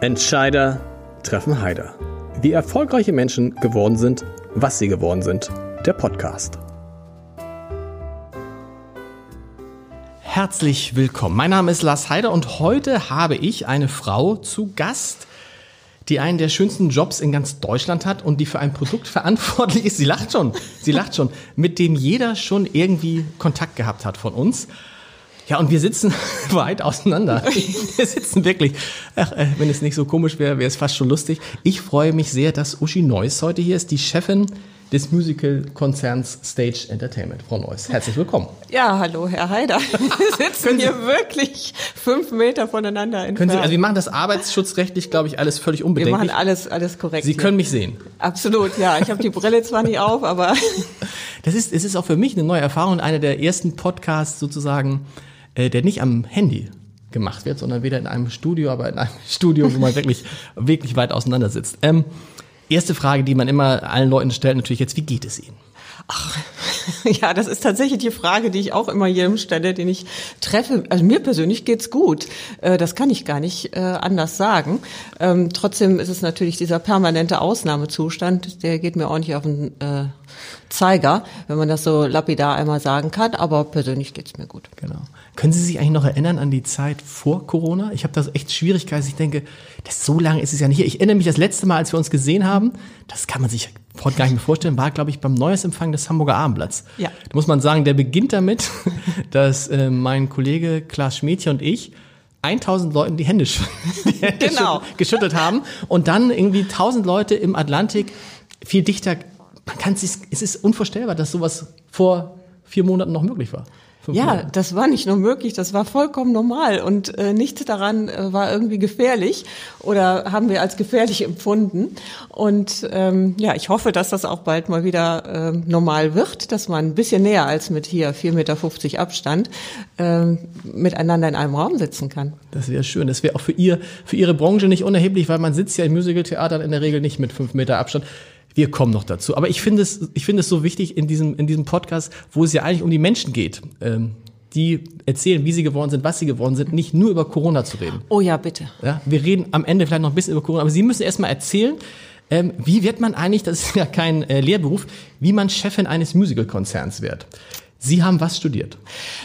Entscheider treffen Heider. Wie erfolgreiche Menschen geworden sind, was sie geworden sind. Der Podcast. Herzlich willkommen. Mein Name ist Lars Heider und heute habe ich eine Frau zu Gast, die einen der schönsten Jobs in ganz Deutschland hat und die für ein Produkt verantwortlich ist. Sie lacht schon, sie lacht schon, mit dem jeder schon irgendwie Kontakt gehabt hat von uns. Ja, und wir sitzen weit auseinander. Wir sitzen wirklich, ach, äh, wenn es nicht so komisch wäre, wäre es fast schon lustig. Ich freue mich sehr, dass Uschi Neuss heute hier ist, die Chefin des Musical-Konzerns Stage Entertainment. Frau Neuss, herzlich willkommen. Ja, hallo, Herr Heider. Wir sitzen hier wirklich fünf Meter voneinander entfernt. Können Sie, also wir machen das arbeitsschutzrechtlich, glaube ich, alles völlig unbedenklich. Wir machen alles, alles korrekt. Sie können mich sehen. Absolut, ja. Ich habe die Brille zwar nicht auf, aber... Das ist, es ist auch für mich eine neue Erfahrung, einer der ersten Podcasts sozusagen, äh, der nicht am Handy gemacht wird, sondern weder in einem Studio, aber in einem Studio, wo man wirklich, wirklich weit auseinander sitzt. Ähm, erste Frage, die man immer allen Leuten stellt, natürlich jetzt, wie geht es Ihnen? Ach, ja, das ist tatsächlich die Frage, die ich auch immer jedem stelle, den ich treffe. Also mir persönlich geht's gut. Äh, das kann ich gar nicht äh, anders sagen. Ähm, trotzdem ist es natürlich dieser permanente Ausnahmezustand, der geht mir auch nicht auf den Zeiger, wenn man das so lapidar einmal sagen kann. Aber persönlich geht's mir gut. Genau. Können Sie sich eigentlich noch erinnern an die Zeit vor Corona? Ich habe da echt Schwierigkeiten. Ich denke, das so lange ist es ja nicht. Ich erinnere mich das letzte Mal, als wir uns gesehen haben. Das kann man sich heute gar nicht mehr vorstellen, war, glaube ich, beim Neujahrsempfang des Hamburger Abendblatts. Ja. Da muss man sagen, der beginnt damit, dass äh, mein Kollege Klaas Schmädchen und ich 1000 Leuten die Hände, die Hände genau. geschüttelt haben und dann irgendwie 1000 Leute im Atlantik viel dichter. Man kann es, es ist unvorstellbar, dass sowas vor vier Monaten noch möglich war. Ja, das war nicht nur möglich, das war vollkommen normal und äh, nichts daran äh, war irgendwie gefährlich oder haben wir als gefährlich empfunden. Und ähm, ja, ich hoffe, dass das auch bald mal wieder äh, normal wird, dass man ein bisschen näher als mit hier 4,50 Meter Abstand äh, miteinander in einem Raum sitzen kann. Das wäre schön. Das wäre auch für ihr, für Ihre Branche nicht unerheblich, weil man sitzt ja im Musicaltheater in der Regel nicht mit fünf Meter Abstand. Wir kommen noch dazu. Aber ich finde es, ich finde es so wichtig in diesem, in diesem Podcast, wo es ja eigentlich um die Menschen geht. Ähm, die erzählen, wie sie geworden sind, was sie geworden sind, nicht nur über Corona zu reden. Oh ja, bitte. Ja, wir reden am Ende vielleicht noch ein bisschen über Corona, aber Sie müssen erstmal erzählen, ähm, wie wird man eigentlich, das ist ja kein äh, Lehrberuf, wie man Chefin eines Musical-Konzerns wird. Sie haben was studiert?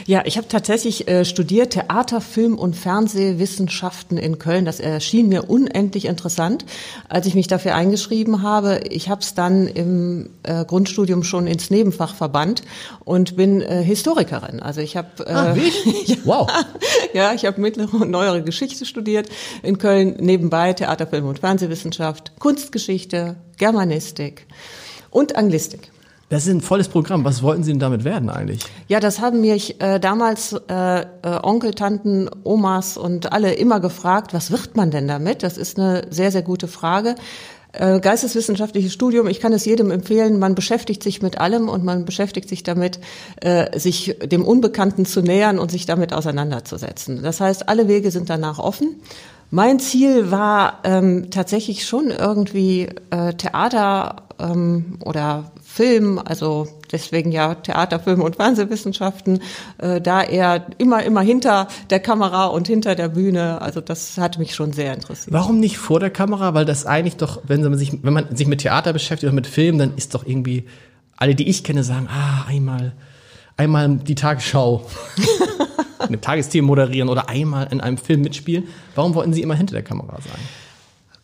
Ja, ich habe tatsächlich äh, studiert Theater, Film und Fernsehwissenschaften in Köln. Das erschien mir unendlich interessant, als ich mich dafür eingeschrieben habe. Ich habe es dann im äh, Grundstudium schon ins Nebenfach verbannt und bin äh, Historikerin. Also ich habe äh, ah, ja, wow. ja, ich habe mittlere und neuere Geschichte studiert in Köln. Nebenbei Theater, Film und Fernsehwissenschaft, Kunstgeschichte, Germanistik und Anglistik. Das ist ein volles Programm. Was wollten Sie denn damit werden eigentlich? Ja, das haben mich äh, damals äh, äh, Onkel, Tanten, Omas und alle immer gefragt, was wird man denn damit? Das ist eine sehr, sehr gute Frage. Äh, geisteswissenschaftliches Studium, ich kann es jedem empfehlen, man beschäftigt sich mit allem und man beschäftigt sich damit, äh, sich dem Unbekannten zu nähern und sich damit auseinanderzusetzen. Das heißt, alle Wege sind danach offen. Mein Ziel war ähm, tatsächlich schon irgendwie äh, Theater ähm, oder Film, also deswegen ja Theater, Film und Fernsehwissenschaften, äh, da er immer, immer hinter der Kamera und hinter der Bühne, also das hat mich schon sehr interessiert. Warum nicht vor der Kamera? Weil das eigentlich doch, wenn man sich, wenn man sich mit Theater beschäftigt oder mit Film, dann ist doch irgendwie, alle, die ich kenne, sagen, ah, einmal, einmal die Tagesschau. eine Tagesthemen moderieren oder einmal in einem Film mitspielen. Warum wollten Sie immer hinter der Kamera sein?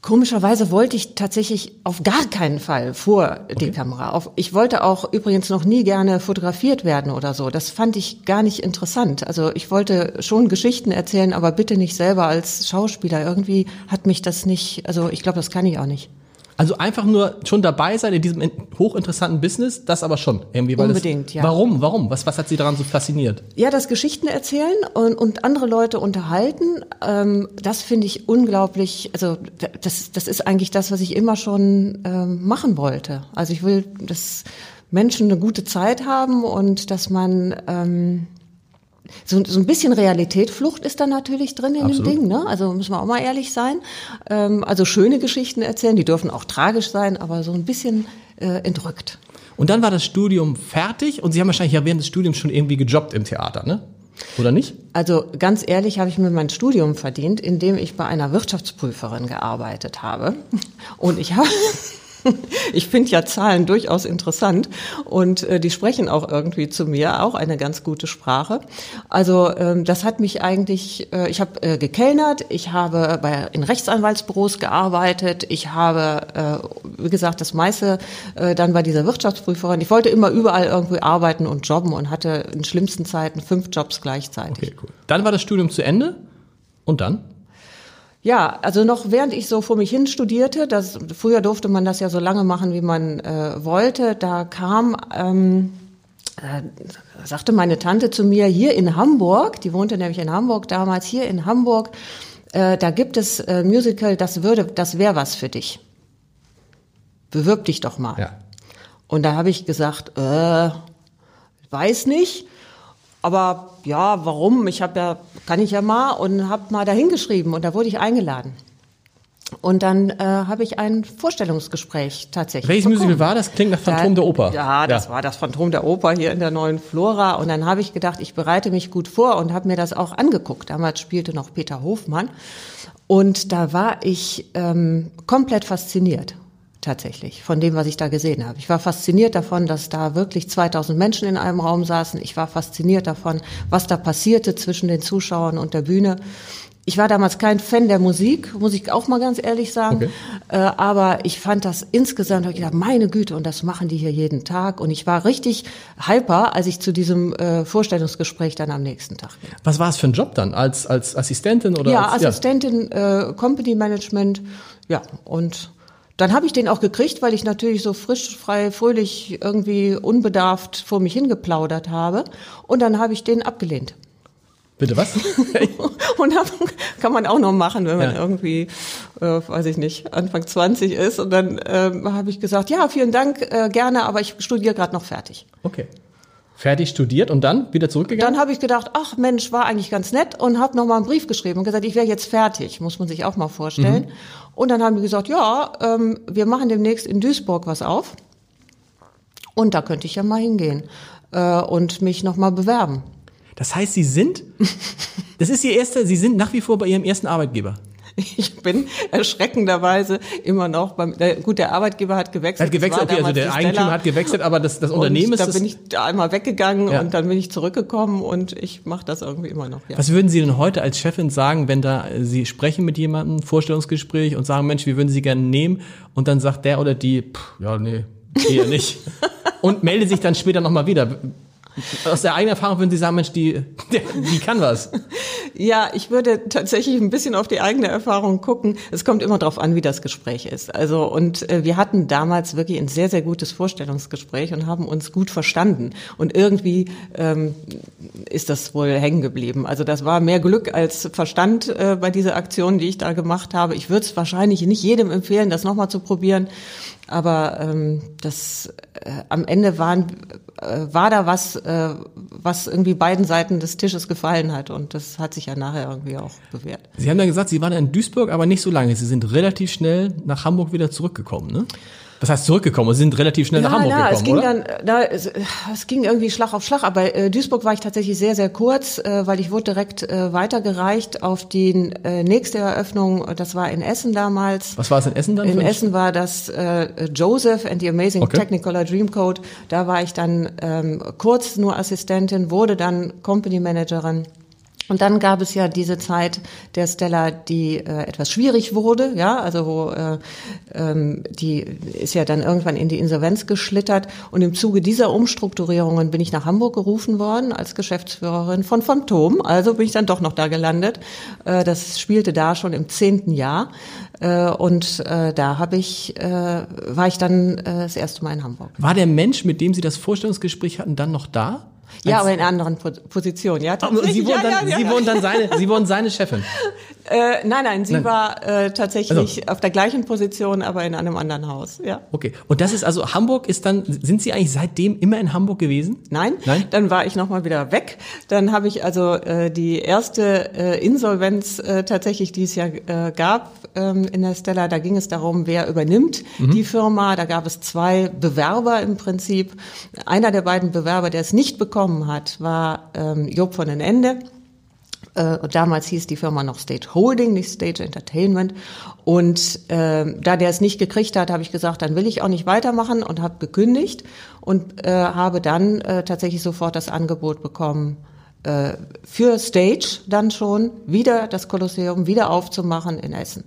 Komischerweise wollte ich tatsächlich auf gar keinen Fall vor okay. die Kamera. Auf, ich wollte auch übrigens noch nie gerne fotografiert werden oder so. Das fand ich gar nicht interessant. Also ich wollte schon Geschichten erzählen, aber bitte nicht selber als Schauspieler. Irgendwie hat mich das nicht, also ich glaube, das kann ich auch nicht. Also einfach nur schon dabei sein in diesem hochinteressanten Business, das aber schon irgendwie. Weil Unbedingt, das, ja. Warum? Warum? Was, was hat Sie daran so fasziniert? Ja, das Geschichten erzählen und, und andere Leute unterhalten, ähm, das finde ich unglaublich, also das, das ist eigentlich das, was ich immer schon ähm, machen wollte. Also ich will, dass Menschen eine gute Zeit haben und dass man ähm, so, so ein bisschen Realitätflucht ist da natürlich drin in Absolut. dem Ding, ne? Also müssen wir auch mal ehrlich sein. Ähm, also schöne Geschichten erzählen, die dürfen auch tragisch sein, aber so ein bisschen äh, entrückt. Und dann war das Studium fertig und Sie haben wahrscheinlich ja während des Studiums schon irgendwie gejobbt im Theater, ne? Oder nicht? Also ganz ehrlich habe ich mir mein Studium verdient, indem ich bei einer Wirtschaftsprüferin gearbeitet habe. Und ich habe ich finde ja Zahlen durchaus interessant und äh, die sprechen auch irgendwie zu mir, auch eine ganz gute Sprache. Also ähm, das hat mich eigentlich, äh, ich habe äh, gekellnert, ich habe bei, in Rechtsanwaltsbüros gearbeitet, ich habe, äh, wie gesagt, das meiste äh, dann bei dieser Wirtschaftsprüferin. Ich wollte immer überall irgendwie arbeiten und jobben und hatte in schlimmsten Zeiten fünf Jobs gleichzeitig. Okay, cool. Dann war das Studium zu Ende und dann? Ja, also noch während ich so vor mich hin studierte, das, früher durfte man das ja so lange machen, wie man äh, wollte, da kam, ähm, äh, sagte meine Tante zu mir, hier in Hamburg, die wohnte nämlich in Hamburg damals, hier in Hamburg, äh, da gibt es äh, Musical, das würde, das wäre was für dich. Bewirb dich doch mal. Ja. Und da habe ich gesagt, äh, weiß nicht. Aber ja, warum? Ich habe ja, kann ich ja mal und habe mal dahin geschrieben und da wurde ich eingeladen. Und dann äh, habe ich ein Vorstellungsgespräch tatsächlich. Welches bekommen. Musical war das? Klingt nach Phantom Da- der Oper. Ja, das war das Phantom der Oper hier in der neuen Flora. Und dann habe ich gedacht, ich bereite mich gut vor und habe mir das auch angeguckt. Damals spielte noch Peter Hofmann. Und da war ich ähm, komplett fasziniert. Tatsächlich, von dem, was ich da gesehen habe. Ich war fasziniert davon, dass da wirklich 2000 Menschen in einem Raum saßen. Ich war fasziniert davon, was da passierte zwischen den Zuschauern und der Bühne. Ich war damals kein Fan der Musik, muss ich auch mal ganz ehrlich sagen. Okay. Äh, aber ich fand das insgesamt, ich gedacht, meine Güte, und das machen die hier jeden Tag. Und ich war richtig hyper, als ich zu diesem äh, Vorstellungsgespräch dann am nächsten Tag ging. Was war es für ein Job dann? Als, als Assistentin oder Ja, als, Assistentin, Äh, Company Management, ja, und dann habe ich den auch gekriegt, weil ich natürlich so frisch, frei, fröhlich, irgendwie unbedarft vor mich hingeplaudert habe. Und dann habe ich den abgelehnt. Bitte was? Und hab, kann man auch noch machen, wenn man Ja. irgendwie, äh, weiß ich nicht, Anfang 20 ist. Und dann ähm, habe ich gesagt, ja, vielen Dank, äh, gerne, aber ich studiere gerade noch fertig. Okay. Fertig studiert und dann wieder zurückgegangen? Dann habe ich gedacht, ach Mensch, war eigentlich ganz nett und habe nochmal einen Brief geschrieben und gesagt, ich wäre jetzt fertig, muss man sich auch mal vorstellen. Und dann haben die gesagt, ja, ähm, wir machen demnächst in Duisburg was auf und da könnte ich ja mal hingehen äh, und mich nochmal bewerben. Das heißt, Sie sind, das ist Ihr erster, Sie sind nach wie vor bei Ihrem ersten Arbeitgeber. Ich bin erschreckenderweise immer noch beim, der, gut, der Arbeitgeber hat gewechselt. hat gewechselt, okay, also der Eigentümer hat gewechselt, aber das, das Unternehmen ist da bin ich da einmal weggegangen Ja. und dann bin ich zurückgekommen und ich mache das irgendwie immer noch. Ja. Was würden Sie denn heute als Chefin sagen, wenn da äh, Sie sprechen mit jemandem, Vorstellungsgespräch und sagen, Mensch, wir würden Sie gerne nehmen und dann sagt der oder die, pff, ja, nee, eher nicht. und meldet sich dann später nochmal wieder. Aus der eigenen Erfahrung würden Sie sagen, Mensch, die, die kann was. Ja, ich würde tatsächlich ein bisschen auf die eigene Erfahrung gucken. Es kommt immer darauf an, wie das Gespräch ist. Also und äh, wir hatten damals wirklich ein sehr sehr gutes Vorstellungsgespräch und haben uns gut verstanden. Und irgendwie ähm, ist das wohl hängen geblieben. Also das war mehr Glück als Verstand äh, bei dieser Aktion, die ich da gemacht habe. Ich würde es wahrscheinlich nicht jedem empfehlen, das nochmal zu probieren. Aber ähm, das äh, am Ende waren, äh, war da was, äh, was irgendwie beiden Seiten des Tisches gefallen hat. Und das hat sich ja nachher irgendwie auch bewährt. Sie haben dann gesagt, Sie waren in Duisburg, aber nicht so lange. Sie sind relativ schnell nach Hamburg wieder zurückgekommen, ne? Das heißt zurückgekommen, Sie sind relativ schnell nach Hamburg na, gekommen, es ging oder? dann, na, es, es ging irgendwie Schlag auf Schlag. Aber äh, Duisburg war ich tatsächlich sehr, sehr kurz, äh, weil ich wurde direkt äh, weitergereicht auf die äh, nächste Eröffnung. Das war in Essen damals. Was war es in Essen dann? In Essen war das äh, Joseph and the Amazing Okay. Technicolor Dreamcoat. Da war ich dann ähm, kurz nur Assistentin, wurde dann Company Managerin. Und dann gab es ja diese Zeit der Stella, die äh, etwas schwierig wurde, ja, also wo äh, ähm, die ist ja dann irgendwann in die Insolvenz geschlittert. Und im Zuge dieser Umstrukturierungen bin ich nach Hamburg gerufen worden als Geschäftsführerin von Phantom. Also bin ich dann doch noch da gelandet. Äh, das spielte da schon im zehnten Jahr. Äh, und äh, da habe ich, äh, war ich dann äh, das erste Mal in Hamburg. War der Mensch, mit dem Sie das Vorstellungsgespräch hatten, dann noch da? Ja, aber in einer anderen Po- Position, ja. Sie wurden ja, dann, ja, Sie ja. wurden dann seine, Sie wurden seine Chefin. Äh, nein, nein, sie nein. war äh, tatsächlich also. auf der gleichen Position, aber in einem anderen Haus. Ja. Okay. Und das ist also Hamburg ist dann sind Sie eigentlich seitdem immer in Hamburg gewesen? Nein. Nein. Dann war ich noch mal wieder weg. Dann habe ich also äh, die erste äh, Insolvenz äh, tatsächlich, die es ja äh, gab ähm, in der Stella. Da ging es darum, wer übernimmt mhm. die Firma. Da gab es zwei Bewerber im Prinzip. Einer der beiden Bewerber, der es nicht bekommen hat, war ähm, Job von den Ende. Äh, damals hieß die Firma noch Stage Holding, nicht Stage Entertainment. Und äh, da der es nicht gekriegt hat, habe ich gesagt, dann will ich auch nicht weitermachen und habe gekündigt und äh, habe dann äh, tatsächlich sofort das Angebot bekommen, äh, für Stage dann schon wieder das Kolosseum wieder aufzumachen in Essen.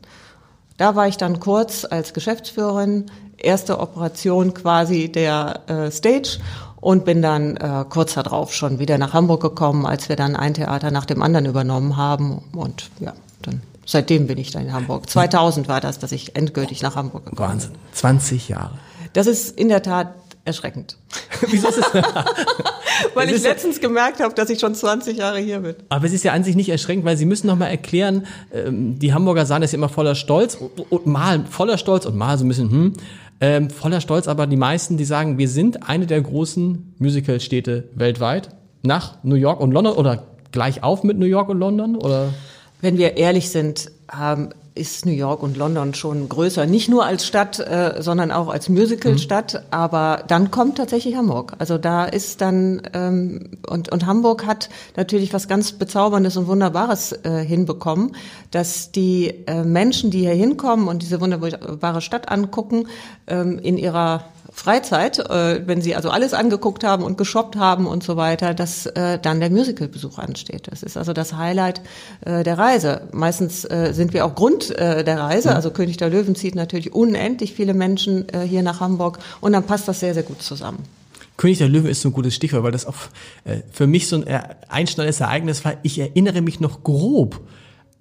Da war ich dann kurz als Geschäftsführerin, erste Operation quasi der äh, Stage und bin dann äh, kurz darauf schon wieder nach Hamburg gekommen, als wir dann ein Theater nach dem anderen übernommen haben und ja, dann seitdem bin ich dann in Hamburg. 2000 war das, dass ich endgültig nach Hamburg gekommen bin. Wahnsinn, 20 Jahre. Das ist in der Tat erschreckend. Wieso ist es? weil es ich letztens ja, gemerkt habe, dass ich schon 20 Jahre hier bin. Aber es ist ja an sich nicht erschreckend, weil Sie müssen noch mal erklären, ähm, die Hamburger sagen das ja immer voller Stolz und, und mal voller Stolz und mal so ein bisschen, hm, ähm, voller Stolz, aber die meisten, die sagen, wir sind eine der großen Musicalstädte weltweit. Nach New York und London oder gleich auf mit New York und London oder? Wenn wir ehrlich sind, haben ist New York und London schon größer. Nicht nur als Stadt, äh, sondern auch als Musicalstadt. Mhm. Aber dann kommt tatsächlich Hamburg. Also da ist dann ähm, und, und Hamburg hat natürlich was ganz Bezauberndes und Wunderbares äh, hinbekommen, dass die äh, Menschen, die hier hinkommen und diese wunderbare Stadt angucken, ähm, in ihrer Freizeit, äh, wenn sie also alles angeguckt haben und geshoppt haben und so weiter, dass äh, dann der Musicalbesuch ansteht. Das ist also das Highlight äh, der Reise. Meistens äh, sind wir auch Grund äh, der Reise. Ja. Also König der Löwen zieht natürlich unendlich viele Menschen äh, hier nach Hamburg und dann passt das sehr, sehr gut zusammen. König der Löwen ist so ein gutes Stichwort, weil das auch äh, für mich so ein einschneidendes Ereignis war. Ich erinnere mich noch grob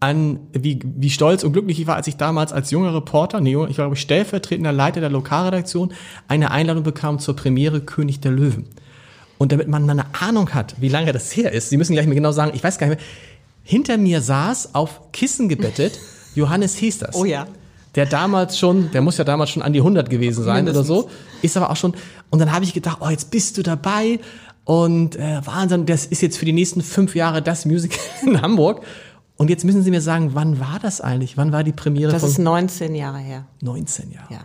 an, wie, wie stolz und glücklich ich war, als ich damals als junger Reporter, nee, ich glaube stellvertretender Leiter der Lokalredaktion, eine Einladung bekam zur Premiere König der Löwen. Und damit man eine Ahnung hat, wie lange das her ist, Sie müssen gleich mir genau sagen, ich weiß gar nicht mehr, hinter mir saß auf Kissen gebettet Johannes Hesters. Oh ja. Der damals schon, der muss ja damals schon an die 100 gewesen sein Mindestens. oder so, ist aber auch schon, und dann habe ich gedacht, oh, jetzt bist du dabei und äh, Wahnsinn, das ist jetzt für die nächsten fünf Jahre das Musical in Hamburg. Und jetzt müssen Sie mir sagen, wann war das eigentlich? Wann war die Premiere? Das ist 19 Jahre her. 19 Jahre. Ja.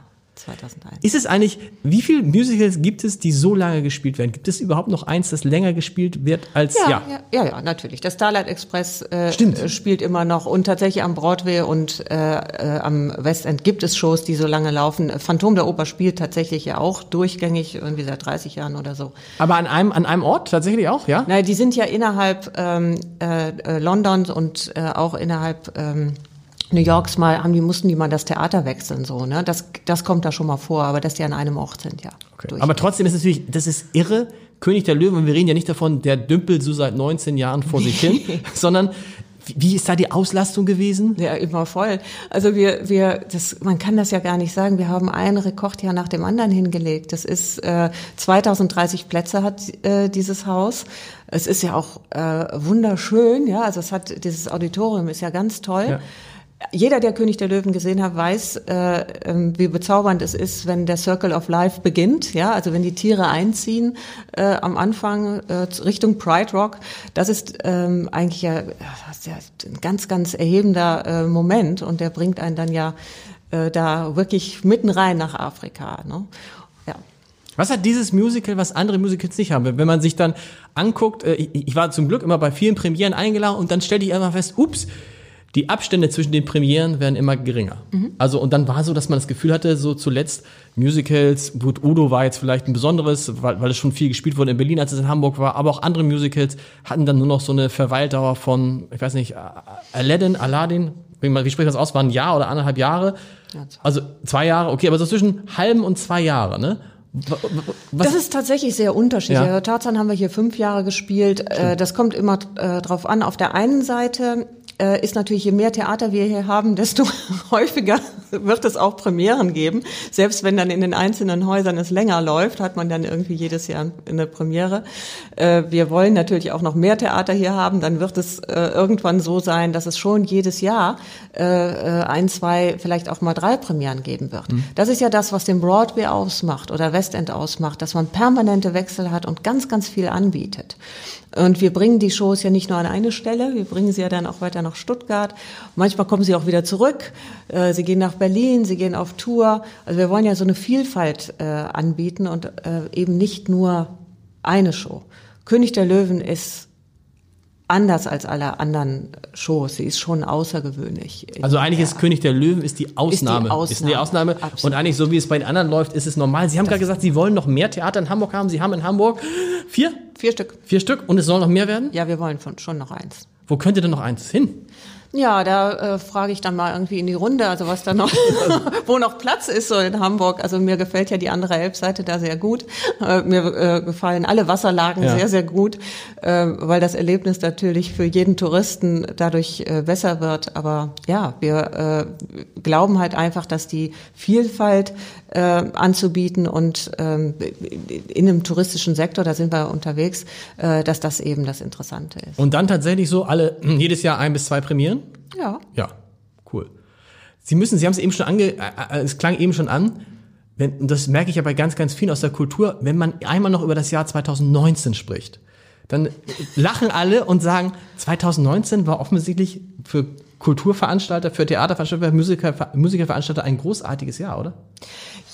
2001. Ist es eigentlich, wie viele Musicals gibt es, die so lange gespielt werden? Gibt es überhaupt noch eins, das länger gespielt wird als ja? Ja, ja, ja, ja natürlich. Der Starlight Express äh, Stimmt. Äh, spielt immer noch und tatsächlich am Broadway und äh, äh, am West End gibt es Shows, die so lange laufen. Phantom der Oper spielt tatsächlich ja auch durchgängig, irgendwie seit 30 Jahren oder so. Aber an einem, an einem Ort tatsächlich auch, ja? Nein, die sind ja innerhalb ähm, äh, äh Londons und äh, auch innerhalb ähm, New Yorks mal haben die mussten die mal das Theater wechseln so ne das das kommt da schon mal vor aber dass die an einem Ort sind ja okay. aber trotzdem ist es natürlich das ist irre König der Löwen und wir reden ja nicht davon der dümpelt so seit 19 Jahren vor sich hin sondern wie ist da die Auslastung gewesen? Ja, immer voll. Also wir, wir, das, man kann das ja gar nicht sagen. Wir haben ein Rekordjahr nach dem anderen hingelegt. Das ist äh, 2030 Plätze hat äh, dieses Haus. Es ist ja auch äh, wunderschön, ja. Also es hat dieses Auditorium ist ja ganz toll. Ja. Jeder, der König der Löwen gesehen hat, weiß, äh, äh, wie bezaubernd es ist, wenn der Circle of Life beginnt. Ja, also wenn die Tiere einziehen äh, am Anfang äh, Richtung Pride Rock. Das ist ähm, eigentlich ja, das ja ein ganz, ganz erhebender äh, Moment und der bringt einen dann ja äh, da wirklich mitten rein nach Afrika. Ne? Ja. Was hat dieses Musical, was andere Musicals nicht haben? Wenn man sich dann anguckt, äh, ich, ich war zum Glück immer bei vielen Premieren eingeladen und dann stellte ich einfach fest, ups, die Abstände zwischen den Premieren werden immer geringer. Mhm. Also, und dann war so, dass man das Gefühl hatte, so zuletzt Musicals, gut, Udo war jetzt vielleicht ein besonderes, weil, weil es schon viel gespielt wurde in Berlin, als es in Hamburg war, aber auch andere Musicals hatten dann nur noch so eine Verweildauer von, ich weiß nicht, Aladdin, Aladdin, wie, spricht das aus, war ein Jahr oder anderthalb Jahre. Also zwei Jahre, okay, aber so zwischen halben und zwei Jahre, ne? Was? Das ist tatsächlich sehr unterschiedlich. Ja. Tarzan haben wir hier fünf Jahre gespielt. Äh, das kommt immer äh, drauf an. Auf der einen Seite äh, ist natürlich, je mehr Theater wir hier haben, desto häufiger wird es auch Premieren geben. Selbst wenn dann in den einzelnen Häusern es länger läuft, hat man dann irgendwie jedes Jahr eine Premiere. Äh, wir wollen natürlich auch noch mehr Theater hier haben. Dann wird es äh, irgendwann so sein, dass es schon jedes Jahr äh, äh ein, zwei, vielleicht auch mal drei Premieren geben wird. Mhm. Das ist ja das, was den Broadway ausmacht oder Westend ausmacht, dass man permanente Wechsel hat und ganz, ganz viel anbietet. Und wir bringen die Shows ja nicht nur an eine Stelle, wir bringen sie ja dann auch weiter nach Stuttgart. Manchmal kommen sie auch wieder zurück. Äh, sie gehen nach Berlin, sie gehen auf Tour. Also wir wollen ja so eine Vielfalt äh, anbieten und äh, eben nicht nur eine Show. König der Löwen ist anders als alle anderen Shows. Sie ist schon außergewöhnlich. Also eigentlich ist König der Löwen ist die Ausnahme. Ist die Ausnahme. Ist die Ausnahme. Absolut. Und eigentlich so wie es bei den anderen läuft, ist es normal. Sie haben gerade gesagt, Sie wollen noch mehr Theater in Hamburg haben. Sie haben in Hamburg vier? Vier Stück. Vier Stück und es soll noch mehr werden? Ja, wir wollen schon noch eins. Wo könnte denn noch eins hin? Ja, da äh, frage ich dann mal irgendwie in die Runde, also was da noch, wo noch Platz ist so in Hamburg. Also mir gefällt ja die andere Elbseite da sehr gut. Äh, mir äh, gefallen alle Wasserlagen ja. sehr, sehr gut, äh, weil das Erlebnis natürlich für jeden Touristen dadurch äh, besser wird. Aber ja, wir äh, glauben halt einfach, dass die Vielfalt äh, anzubieten und ähm, in einem touristischen Sektor, da sind wir unterwegs, äh, dass das eben das Interessante ist. Und dann tatsächlich so alle jedes Jahr ein bis zwei Premieren? Ja. Ja, cool. Sie müssen, Sie haben es eben schon ange, äh, äh, es klang eben schon an, wenn, und das merke ich ja bei ganz, ganz vielen aus der Kultur, wenn man einmal noch über das Jahr 2019 spricht, dann lachen alle und sagen, 2019 war offensichtlich für Kulturveranstalter, für Theaterveranstalter, Musiker, Musikerveranstalter ein großartiges Jahr, oder?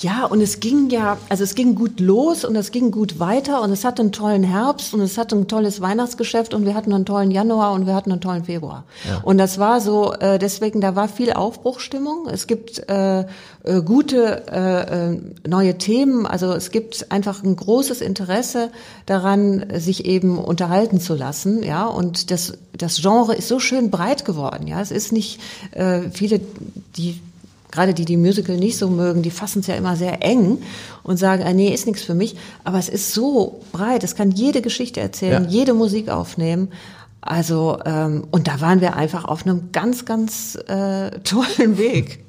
Ja, und es ging ja, also es ging gut los und es ging gut weiter und es hatte einen tollen Herbst und es hatte ein tolles Weihnachtsgeschäft und wir hatten einen tollen Januar und wir hatten einen tollen Februar. Ja. Und das war so, äh, deswegen, da war viel Aufbruchstimmung. Es gibt äh, äh, gute äh, äh, neue Themen, also es gibt einfach ein großes Interesse daran, sich eben unterhalten zu lassen, ja, und das, das Genre ist so schön breit geworden, ja. Es ist nicht äh, viele, die gerade die, die Musical nicht so mögen, die fassen es ja immer sehr eng und sagen, ah, nee, ist nichts für mich. Aber es ist so breit, es kann jede Geschichte erzählen, ja. jede Musik aufnehmen. Also, ähm, und da waren wir einfach auf einem ganz, ganz äh, tollen Weg.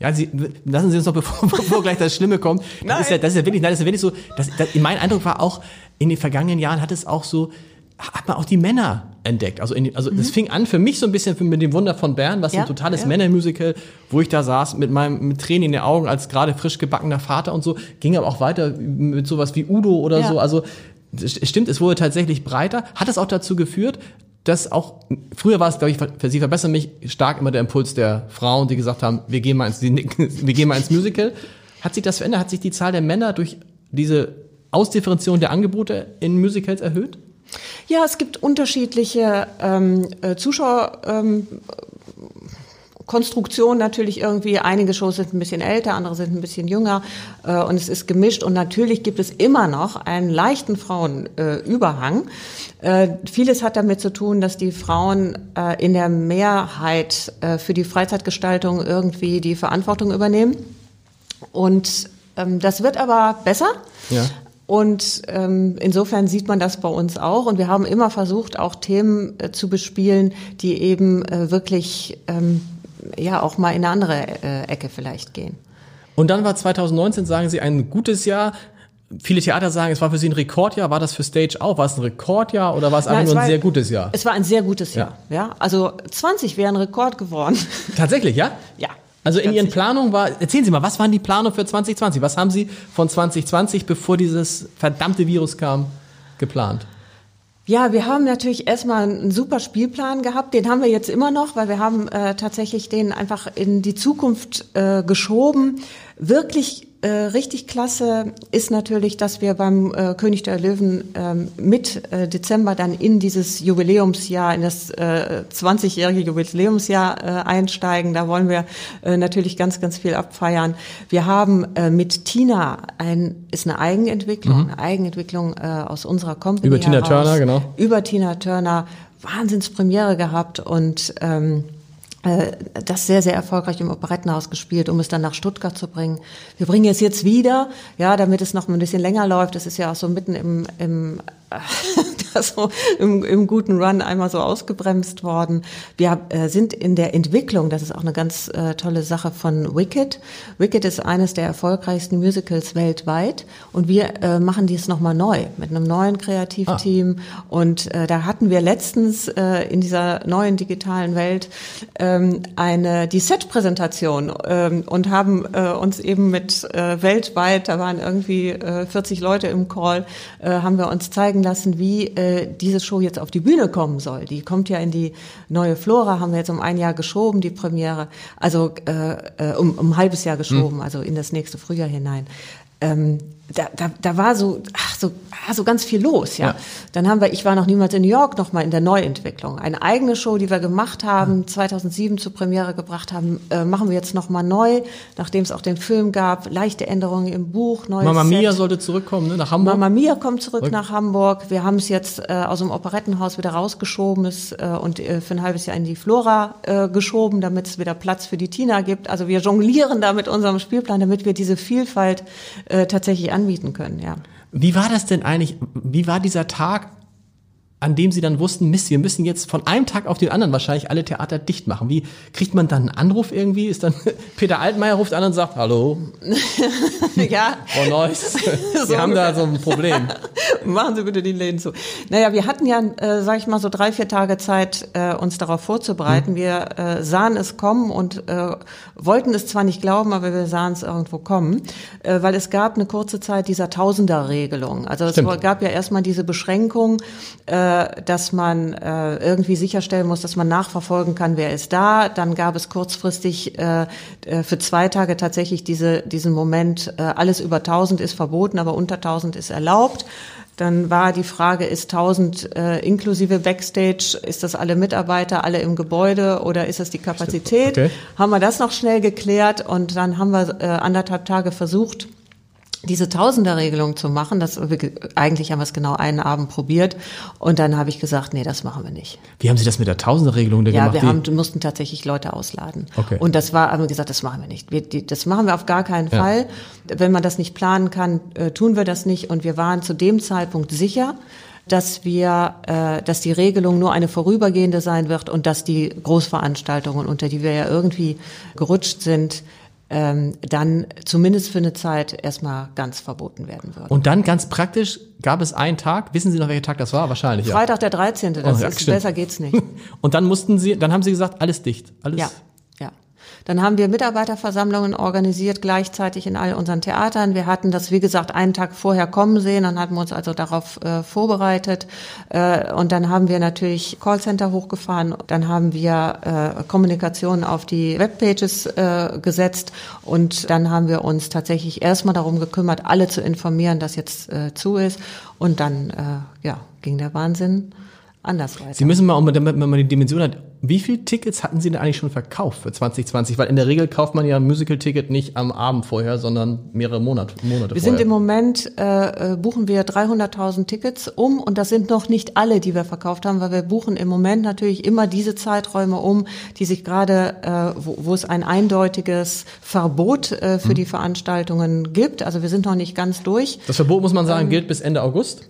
Ja, Sie, lassen Sie uns noch, bevor, bevor gleich das Schlimme kommt. Das nein. ist ja, das ist ja wirklich, nein, das ist ja wirklich so, das, das, mein Eindruck war auch, in den vergangenen Jahren hat es auch so, hat man auch die Männer entdeckt. Also, in, also mhm. das fing an für mich so ein bisschen mit dem Wunder von Bern, was ja, ein totales ja. Männermusical, wo ich da saß mit meinem mit Tränen in den Augen als gerade frisch gebackener Vater und so, ging aber auch weiter mit sowas wie Udo oder ja. so. Also es stimmt, es wurde tatsächlich breiter. Hat es auch dazu geführt, dass auch früher war es, glaube ich, für Sie verbessern mich stark immer der Impuls der Frauen, die gesagt haben, wir gehen mal ins, wir gehen mal ins Musical. Hat sich das verändert? Hat sich die Zahl der Männer durch diese Ausdifferenzierung der Angebote in Musicals erhöht? Ja, es gibt unterschiedliche ähm, äh, Zuschauer. Ähm, Konstruktion natürlich irgendwie. Einige Shows sind ein bisschen älter, andere sind ein bisschen jünger äh, und es ist gemischt. Und natürlich gibt es immer noch einen leichten Frauenüberhang. Äh, äh, vieles hat damit zu tun, dass die Frauen äh, in der Mehrheit äh, für die Freizeitgestaltung irgendwie die Verantwortung übernehmen. Und ähm, das wird aber besser. Ja. Und ähm, insofern sieht man das bei uns auch. Und wir haben immer versucht, auch Themen äh, zu bespielen, die eben äh, wirklich ähm, ja auch mal in eine andere äh, Ecke vielleicht gehen. Und dann war 2019, sagen Sie, ein gutes Jahr. Viele Theater sagen, es war für Sie ein Rekordjahr. War das für Stage auch? War es ein Rekordjahr oder war es einfach nur ein sehr gutes Jahr? Es war ein sehr gutes Jahr. Ja. ja. Also 20 wäre ein Rekord geworden. Tatsächlich, ja? Ja. Also in Ihren Planungen war, erzählen Sie mal, was waren die Planungen für 2020? Was haben Sie von 2020, bevor dieses verdammte Virus kam, geplant? Ja, wir haben natürlich erstmal einen super Spielplan gehabt. Den haben wir jetzt immer noch, weil wir haben äh, tatsächlich den einfach in die Zukunft äh, geschoben. Wirklich äh, richtig klasse ist natürlich, dass wir beim äh, König der Löwen ähm, mit äh, Dezember dann in dieses Jubiläumsjahr, in das äh, 20-jährige Jubiläumsjahr äh, einsteigen. Da wollen wir äh, natürlich ganz, ganz viel abfeiern. Wir haben äh, mit Tina ein, ist eine Eigenentwicklung, mhm. eine Eigenentwicklung äh, aus unserer Company. Über Tina heraus, Turner, genau. Über Tina Turner. Wahnsinnspremiere gehabt und ähm, äh, das sehr, sehr erfolgreich im Operettenhaus gespielt, um es dann nach Stuttgart zu bringen. Wir bringen es jetzt wieder, ja, damit es noch ein bisschen länger läuft. Das ist ja auch so mitten im, im so im, im guten Run einmal so ausgebremst worden. Wir äh, sind in der Entwicklung, das ist auch eine ganz äh, tolle Sache von Wicked. Wicked ist eines der erfolgreichsten Musicals weltweit und wir äh, machen dies nochmal neu mit einem neuen Kreativteam ah. und äh, da hatten wir letztens äh, in dieser neuen digitalen Welt ähm, eine die Set-Präsentation ähm, und haben äh, uns eben mit weltweit, da waren irgendwie äh, 40 Leute im Call, haben wir uns zeigen lassen, wie äh, diese Show jetzt auf die Bühne kommen soll. Die kommt ja in die neue Flora, haben wir jetzt um ein Jahr geschoben, die Premiere, also äh, äh um, um ein halbes Jahr geschoben, mhm. also in das nächste Frühjahr hinein. Ähm, da, da, da war so, ach, so, ah, so ganz viel los, ja. ja. Dann haben wir, ich war noch niemals in New York, noch mal in der Neuentwicklung. Eine eigene Show, die wir gemacht haben, 2007 zur Premiere gebracht haben, äh, machen wir jetzt noch mal neu, nachdem es auch den Film gab, leichte Änderungen im Buch, neues Mama Mia sollte zurückkommen, ne, nach Hamburg. Mama Mia kommt zurück Rück. nach Hamburg. Wir haben es jetzt äh, aus dem Operettenhaus wieder rausgeschoben ist, äh, und äh, für ein halbes Jahr in die Flora äh, geschoben, damit es wieder Platz für die Tina gibt. Also wir jonglieren da mit unserem Spielplan, damit wir diese Vielfalt äh, tatsächlich anbieten können, ja. Wie war das denn eigentlich? Wie war dieser Tag, an dem sie dann wussten, Mist, wir müssen jetzt von einem Tag auf den anderen wahrscheinlich alle Theater dicht machen. Wie kriegt man dann einen Anruf irgendwie? Ist dann Peter Altmaier ruft an und sagt, hallo? ja. Frau Neuss, wir so haben da so ein Problem. Machen Sie bitte die Läden zu. Naja, wir hatten ja, äh, sag ich mal, so drei, vier Tage Zeit, äh, uns darauf vorzubereiten. Hm. Wir äh, sahen es kommen und äh, wollten es zwar nicht glauben, aber wir sahen es irgendwo kommen, äh, weil es gab eine kurze Zeit dieser Tausender-Regelung. Also Stimmt. es gab ja erstmal diese Beschränkung, äh, äh, dass man äh, irgendwie sicherstellen muss, dass man nachverfolgen kann, wer ist da. Dann gab es kurzfristig äh, äh für zwei Tage tatsächlich diese, diesen Moment, äh, alles über 1000 ist verboten, aber unter 1000 ist erlaubt. Dann war die Frage, ist 1000 äh, inklusive Backstage, ist das alle Mitarbeiter, alle im Gebäude oder ist das die Kapazität? Okay. Haben wir das noch schnell geklärt und dann haben wir äh, anderthalb Tage versucht, diese Tausenderregelung zu machen, das eigentlich haben wir es genau einen Abend probiert und dann habe ich gesagt, nee, das machen wir nicht. Wie haben Sie das mit der Tausenderregelung denn ja, gemacht? Ja, wir haben, mussten tatsächlich Leute ausladen. Okay. Und das war, haben wir gesagt, das machen wir nicht. Wir, die, das machen wir auf gar keinen ja. Fall. Wenn man das nicht planen kann, äh, tun wir das nicht. Und wir waren zu dem Zeitpunkt sicher, dass wir, äh, dass die Regelung nur eine vorübergehende sein wird und dass die Großveranstaltungen, unter die wir ja irgendwie gerutscht sind, ähm, dann zumindest für eine Zeit erstmal ganz verboten werden würde. Und dann ganz praktisch gab es einen Tag, wissen Sie noch, welcher Tag das war? Wahrscheinlich, ja. Freitag der 13., das oh, ja, ist, besser geht's nicht. Und dann mussten Sie, dann haben Sie gesagt, alles dicht, alles. Ja. Dann haben wir Mitarbeiterversammlungen organisiert gleichzeitig in all unseren Theatern. Wir hatten das, wie gesagt, einen Tag vorher kommen sehen und hatten uns also darauf äh, vorbereitet. Äh, und dann haben wir natürlich Callcenter hochgefahren. Dann haben wir äh, Kommunikation auf die Webpages äh, gesetzt. Und dann haben wir uns tatsächlich erstmal darum gekümmert, alle zu informieren, dass jetzt äh, zu ist. Und dann, äh, ja, ging der Wahnsinn anders weiter. Sie müssen mal, damit man die Dimension hat, wie viele Tickets hatten Sie denn eigentlich schon verkauft für 2020? Weil in der Regel kauft man ja ein Musical-Ticket nicht am Abend vorher, sondern mehrere Monate, Monate wir vorher. Wir sind im Moment, äh, äh buchen wir 300.000 Tickets um und das sind noch nicht alle, die wir verkauft haben, weil wir buchen im Moment natürlich immer diese Zeiträume um, die sich gerade, äh, wo, wo es ein eindeutiges Verbot äh, für hm. die Veranstaltungen gibt. Also wir sind noch nicht ganz durch. Das Verbot, muss man sagen, ähm, gilt bis Ende August?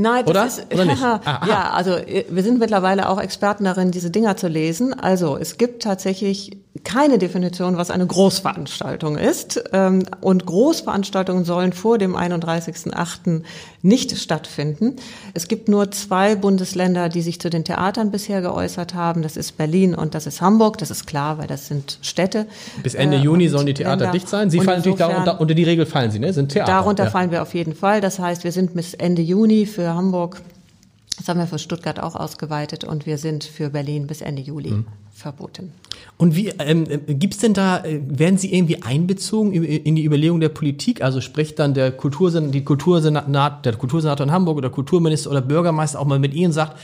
Nein, das Oder? ist, Oder nicht? Ah, ja, also äh, wir sind mittlerweile auch Experten darin, diese Dinger zu lesen. Also es gibt tatsächlich keine Definition, was eine Großveranstaltung ist. Ähm, und Großveranstaltungen sollen vor dem 31.08. nicht stattfinden. Es gibt nur zwei Bundesländer, die sich zu den Theatern bisher geäußert haben. Das ist Berlin und das ist Hamburg. Das ist klar, weil das sind Städte. Bis Ende äh, Juni sollen die Theater Länder. dicht sein. Sie fallen natürlich darunter, unter die Regel fallen Sie, ne? Sind Theater. Darunter ja. fallen wir auf jeden Fall. Das heißt, wir sind bis Ende Juni für Hamburg das haben wir für Stuttgart auch ausgeweitet und wir sind für Berlin bis Ende Juli mhm. verboten. Und wie ähm, äh, gibt es denn da, äh, werden Sie irgendwie einbezogen in die Überlegung der Politik? Also spricht dann der Kultursenat, die Kultursenat, der Kultursenator in Hamburg oder Kulturminister oder Bürgermeister auch mal mit Ihnen und sagt,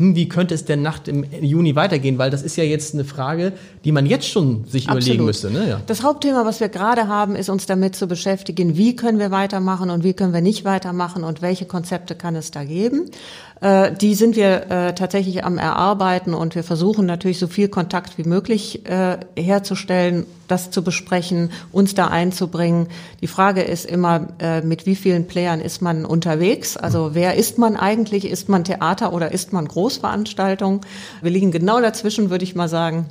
hm, wie könnte es denn nach dem Juni weitergehen? Weil das ist ja jetzt eine Frage, die man jetzt schon sich Absolut. überlegen müsste. Ne? Ja. Das Hauptthema, was wir gerade haben, ist uns damit zu beschäftigen, wie können wir weitermachen und wie können wir nicht weitermachen und welche Konzepte kann es da geben. Äh, die sind wir äh, tatsächlich am Erarbeiten und wir versuchen natürlich so viel Kontakt wie möglich äh, herzustellen, das zu besprechen, uns da einzubringen. Die Frage ist immer, mit wie vielen Playern ist man unterwegs? Also wer ist man eigentlich? Ist man Theater oder ist man Großveranstaltung? Wir liegen genau dazwischen, würde ich mal sagen.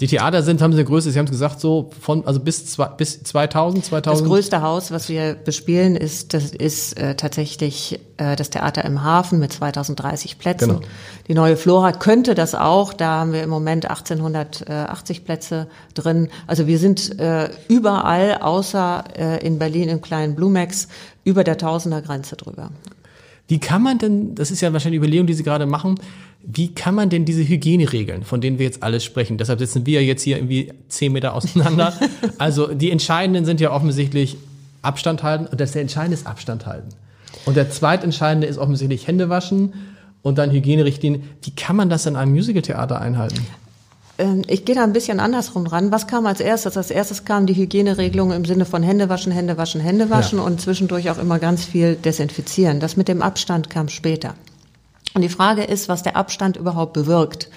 Die Theater sind, haben sie eine Größe, Sie haben es gesagt, so von, also bis, zwei, bis 2000, 2000? Das größte Haus, was wir bespielen, ist, das ist äh, tatsächlich äh, das Theater im Hafen mit 2030 Plätzen. Genau. Die neue Flora könnte das auch, da haben wir im Moment 1880 Plätze drin. Also wir sind äh, überall, außer äh, in Berlin im kleinen Blumex, über der Tausendergrenze drüber. Wie kann man denn, das ist ja wahrscheinlich die Überlegung, die Sie gerade machen, wie kann man denn diese Hygieneregeln, von denen wir jetzt alles sprechen, deshalb sitzen wir jetzt hier irgendwie zehn Meter auseinander. also die entscheidenden sind ja offensichtlich Abstand halten und das der entscheidende ist Abstand halten. Und der zweitentscheidende ist offensichtlich Hände waschen und dann Hygienerichtlinien. Wie kann man das in einem Musicaltheater einhalten? Ähm, ich gehe da ein bisschen andersrum ran. Was kam als erstes? Als erstes kam die Hygieneregelung im Sinne von Hände waschen, Hände waschen, Hände waschen ja. und zwischendurch auch immer ganz viel desinfizieren. Das mit dem Abstand kam später. Und die Frage ist, was der Abstand überhaupt bewirkt.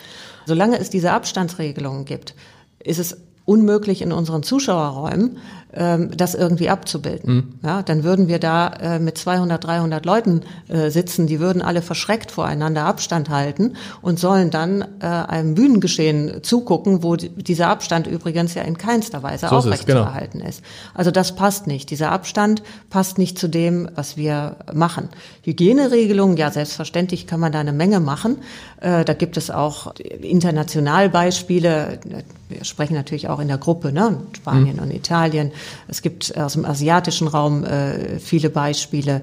Solange es diese Abstandsregelungen gibt, ist es unmöglich in unseren Zuschauerräumen ähm, das irgendwie abzubilden. Mhm. Ja, dann würden wir da äh, mit 200, 300 Leuten äh, sitzen, die würden alle verschreckt voreinander Abstand halten und sollen dann äh, einem Bühnengeschehen zugucken, wo dieser Abstand übrigens ja in keinster Weise so aufrechtzuerhalten ist, genau. ist. Also das passt nicht. Dieser Abstand passt nicht zu dem, was wir machen. Hygieneregelungen, ja, selbstverständlich kann man da eine Menge machen. Äh, da gibt es auch international Beispiele. Wir sprechen natürlich auch in der Gruppe, ne? Spanien mhm. und Italien. Es gibt aus dem asiatischen Raum äh, viele Beispiele.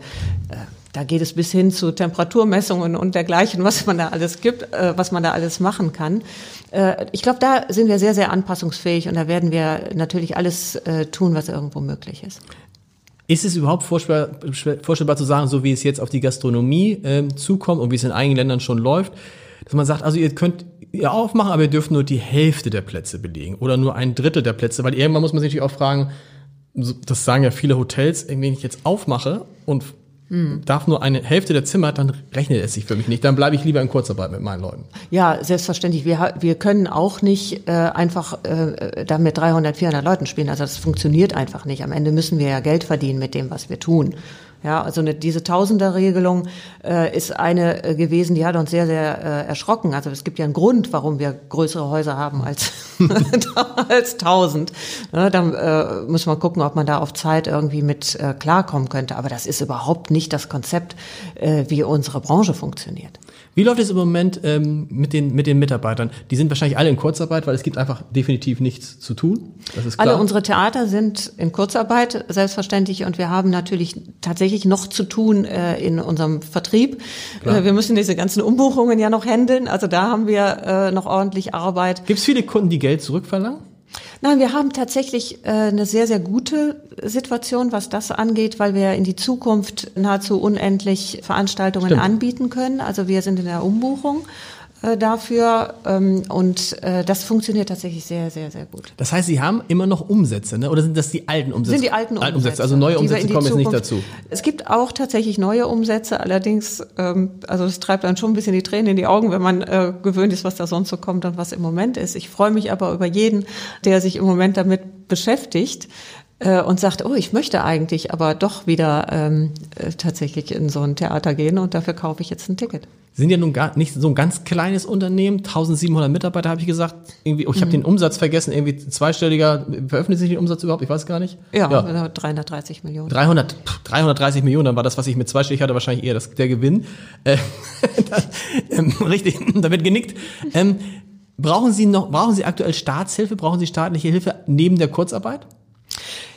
Äh, da geht es bis hin zu Temperaturmessungen und dergleichen, was man da alles gibt, äh, was man da alles machen kann. Äh, ich glaube, da sind wir sehr, sehr anpassungsfähig und da werden wir natürlich alles äh, tun, was irgendwo möglich ist. Ist es überhaupt vorstellbar, vorstellbar zu sagen, so wie es jetzt auf die Gastronomie äh, zukommt und wie es in einigen Ländern schon läuft, dass man sagt, also ihr könnt ihr aufmachen, aber ihr dürft nur die Hälfte der Plätze belegen oder nur ein Drittel der Plätze, weil irgendwann muss man sich natürlich auch fragen, das sagen ja viele Hotels, wenn ich jetzt aufmache und hm. darf nur eine Hälfte der Zimmer, dann rechnet es sich für mich nicht. Dann bleibe ich lieber in Kurzarbeit mit meinen Leuten. Ja, selbstverständlich. Wir, wir können auch nicht äh, einfach äh, da mit 300, 400 Leuten spielen. Also das funktioniert einfach nicht. Am Ende müssen wir ja Geld verdienen mit dem, was wir tun. Ja, also eine, diese Tausenderregelung äh, ist eine äh, gewesen, die hat uns sehr, sehr äh, erschrocken. Also es gibt ja einen Grund, warum wir größere Häuser haben als als tausend. Ja, dann äh, muss man gucken, ob man da auf Zeit irgendwie mit äh, klarkommen könnte. Aber das ist überhaupt nicht das Konzept, äh, wie unsere Branche funktioniert. Wie läuft es im Moment ähm, mit, den, mit den Mitarbeitern? Die sind wahrscheinlich alle in Kurzarbeit, weil es gibt einfach definitiv nichts zu tun. Das ist klar. Alle unsere Theater sind in Kurzarbeit, selbstverständlich. Und wir haben natürlich tatsächlich noch zu tun äh, in unserem Vertrieb. Äh, wir müssen diese ganzen Umbuchungen ja noch handeln. Also da haben wir äh, noch ordentlich Arbeit. Gibt es viele Kunden, die Geld zurückverlangen? Nein, wir haben tatsächlich äh, eine sehr, sehr gute Situation, was das angeht, weil wir in die Zukunft nahezu unendlich Veranstaltungen Stimmt. anbieten können. Also wir sind in der Umbuchung dafür ähm, und äh, das funktioniert tatsächlich sehr, sehr, sehr gut. Das heißt, Sie haben immer noch Umsätze, ne? oder sind das die alten Umsätze? Sind die alten Umsätze. Umsätze also neue Umsätze kommen jetzt nicht dazu. Es gibt auch tatsächlich neue Umsätze, allerdings, ähm, also es treibt dann schon ein bisschen die Tränen in die Augen, wenn man äh, gewöhnt ist, was da sonst so kommt und was im Moment ist. Ich freue mich aber über jeden, der sich im Moment damit beschäftigt äh, und sagt, oh, ich möchte eigentlich aber doch wieder ähm, äh, tatsächlich in so ein Theater gehen und dafür kaufe ich jetzt ein Ticket sind ja nun gar nicht so ein ganz kleines Unternehmen, 1700 Mitarbeiter habe ich gesagt. Irgendwie, oh, ich habe mhm. den Umsatz vergessen, irgendwie zweistelliger, veröffentlicht sich den Umsatz überhaupt? Ich weiß gar nicht. Ja, ja. 330 Millionen. 300, 330 Millionen, dann war das, was ich mit zweistellig hatte, wahrscheinlich eher das, der Gewinn. Äh, ähm, richtig, da wird genickt. Ähm, brauchen Sie noch, brauchen Sie aktuell Staatshilfe, brauchen Sie staatliche Hilfe neben der Kurzarbeit?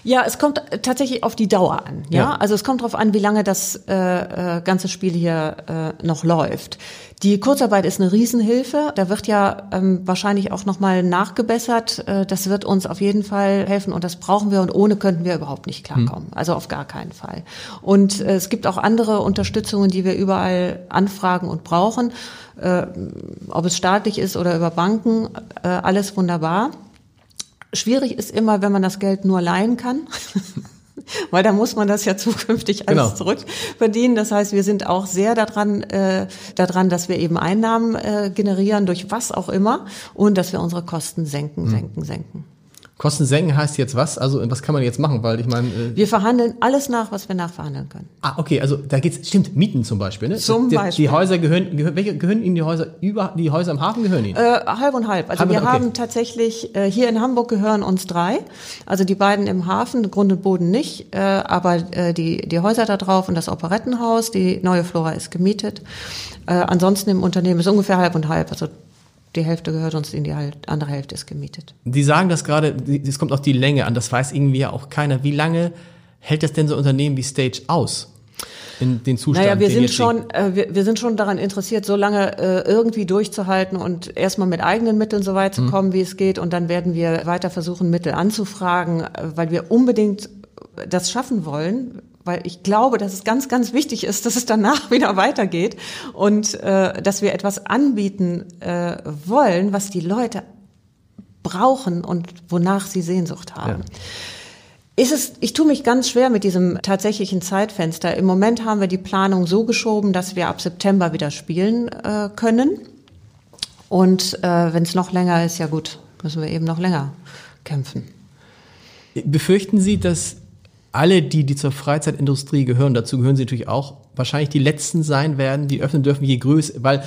Ja, es kommt tatsächlich auf die Dauer an. Ja, Ja. also es kommt darauf an, wie lange das äh, äh, ganze Spiel hier äh, noch läuft. Die Kurzarbeit ist eine Riesenhilfe. Da wird ja ähm, wahrscheinlich auch nochmal nachgebessert. Äh, das wird uns auf jeden Fall helfen und das brauchen wir und ohne könnten wir überhaupt nicht klarkommen. Also auf gar keinen Fall. Und äh, es gibt auch andere Unterstützungen, die wir überall anfragen und brauchen. Äh, ob es staatlich ist oder über Banken, äh, alles wunderbar. Schwierig ist immer, wenn man das Geld nur leihen kann. Weil da muss man das ja zukünftig alles Genau. zurückverdienen. Das heißt, wir sind auch sehr daran, äh, daran, dass wir eben Einnahmen äh, generieren, durch was auch immer, und dass wir unsere Kosten senken, senken, senken. Kosten senken heißt jetzt was? Also was kann man jetzt machen? Weil ich meine, äh, Wir verhandeln alles nach, was wir nachverhandeln können. ah, okay, also da geht's, stimmt, Mieten zum Beispiel, ne? Zum die, Beispiel. Die Häuser gehören, gehören, welche gehören Ihnen die Häuser über, die Häuser im Hafen gehören Ihnen? Äh, halb und halb. Also Halb und- wir okay. haben tatsächlich, äh, hier in Hamburg gehören uns drei. Also die beiden im Hafen, Grund und Boden nicht, äh, aber äh, die, die Häuser da drauf und das Operettenhaus, die neue Flora ist gemietet. Äh, ansonsten im Unternehmen ist ungefähr halb und halb. Also die Hälfte gehört uns, in die andere Hälfte ist gemietet. Die sagen das gerade, es kommt auf die Länge an, das weiß irgendwie ja auch keiner. Wie lange hält das denn so ein Unternehmen wie Stage aus? In den Zustand? Naja, wir sind schon, äh, wir, wir sind schon daran interessiert, so lange äh, irgendwie durchzuhalten und erstmal mit eigenen Mitteln so weit zu kommen, wie es geht. Und dann werden wir weiter versuchen, Mittel anzufragen, äh, weil wir unbedingt das schaffen wollen. Weil ich glaube, dass es ganz, ganz wichtig ist, dass es danach wieder weitergeht und äh, dass wir etwas anbieten äh, wollen, was die Leute brauchen und wonach sie Sehnsucht haben. Ja. Ist es, ich tue mich ganz schwer mit diesem tatsächlichen Zeitfenster. Im Moment haben wir die Planung so geschoben, dass wir ab September wieder spielen äh, können. Und äh, wenn es noch länger ist, ja gut, müssen wir eben noch länger kämpfen. Befürchten Sie, dass alle, die, die zur Freizeitindustrie gehören, dazu gehören Sie natürlich auch, wahrscheinlich die Letzten sein werden, die öffnen dürfen, je größer, weil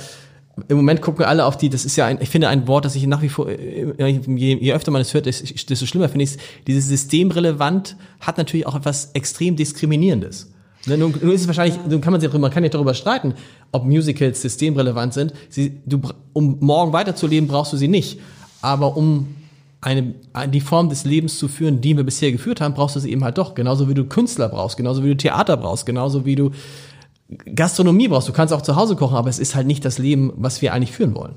im Moment gucken alle auf die, das ist ja ein, ich finde ein Wort, das ich nach wie vor, äh, je, je öfter man es hört, desto schlimmer finde ich es, dieses systemrelevant hat natürlich auch etwas extrem diskriminierendes. Ne, Nun, nun ist es wahrscheinlich, nun kann man, sich, man kann ja darüber streiten, ob Musicals systemrelevant sind. Sie, du, um morgen weiterzuleben, brauchst du sie nicht. Aber um eine, die Form des Lebens zu führen, die wir bisher geführt haben, brauchst du sie eben halt doch. Genauso wie du Künstler brauchst, genauso wie du Theater brauchst, genauso wie du Gastronomie brauchst. Du kannst auch zu Hause kochen, aber es ist halt nicht das Leben, was wir eigentlich führen wollen.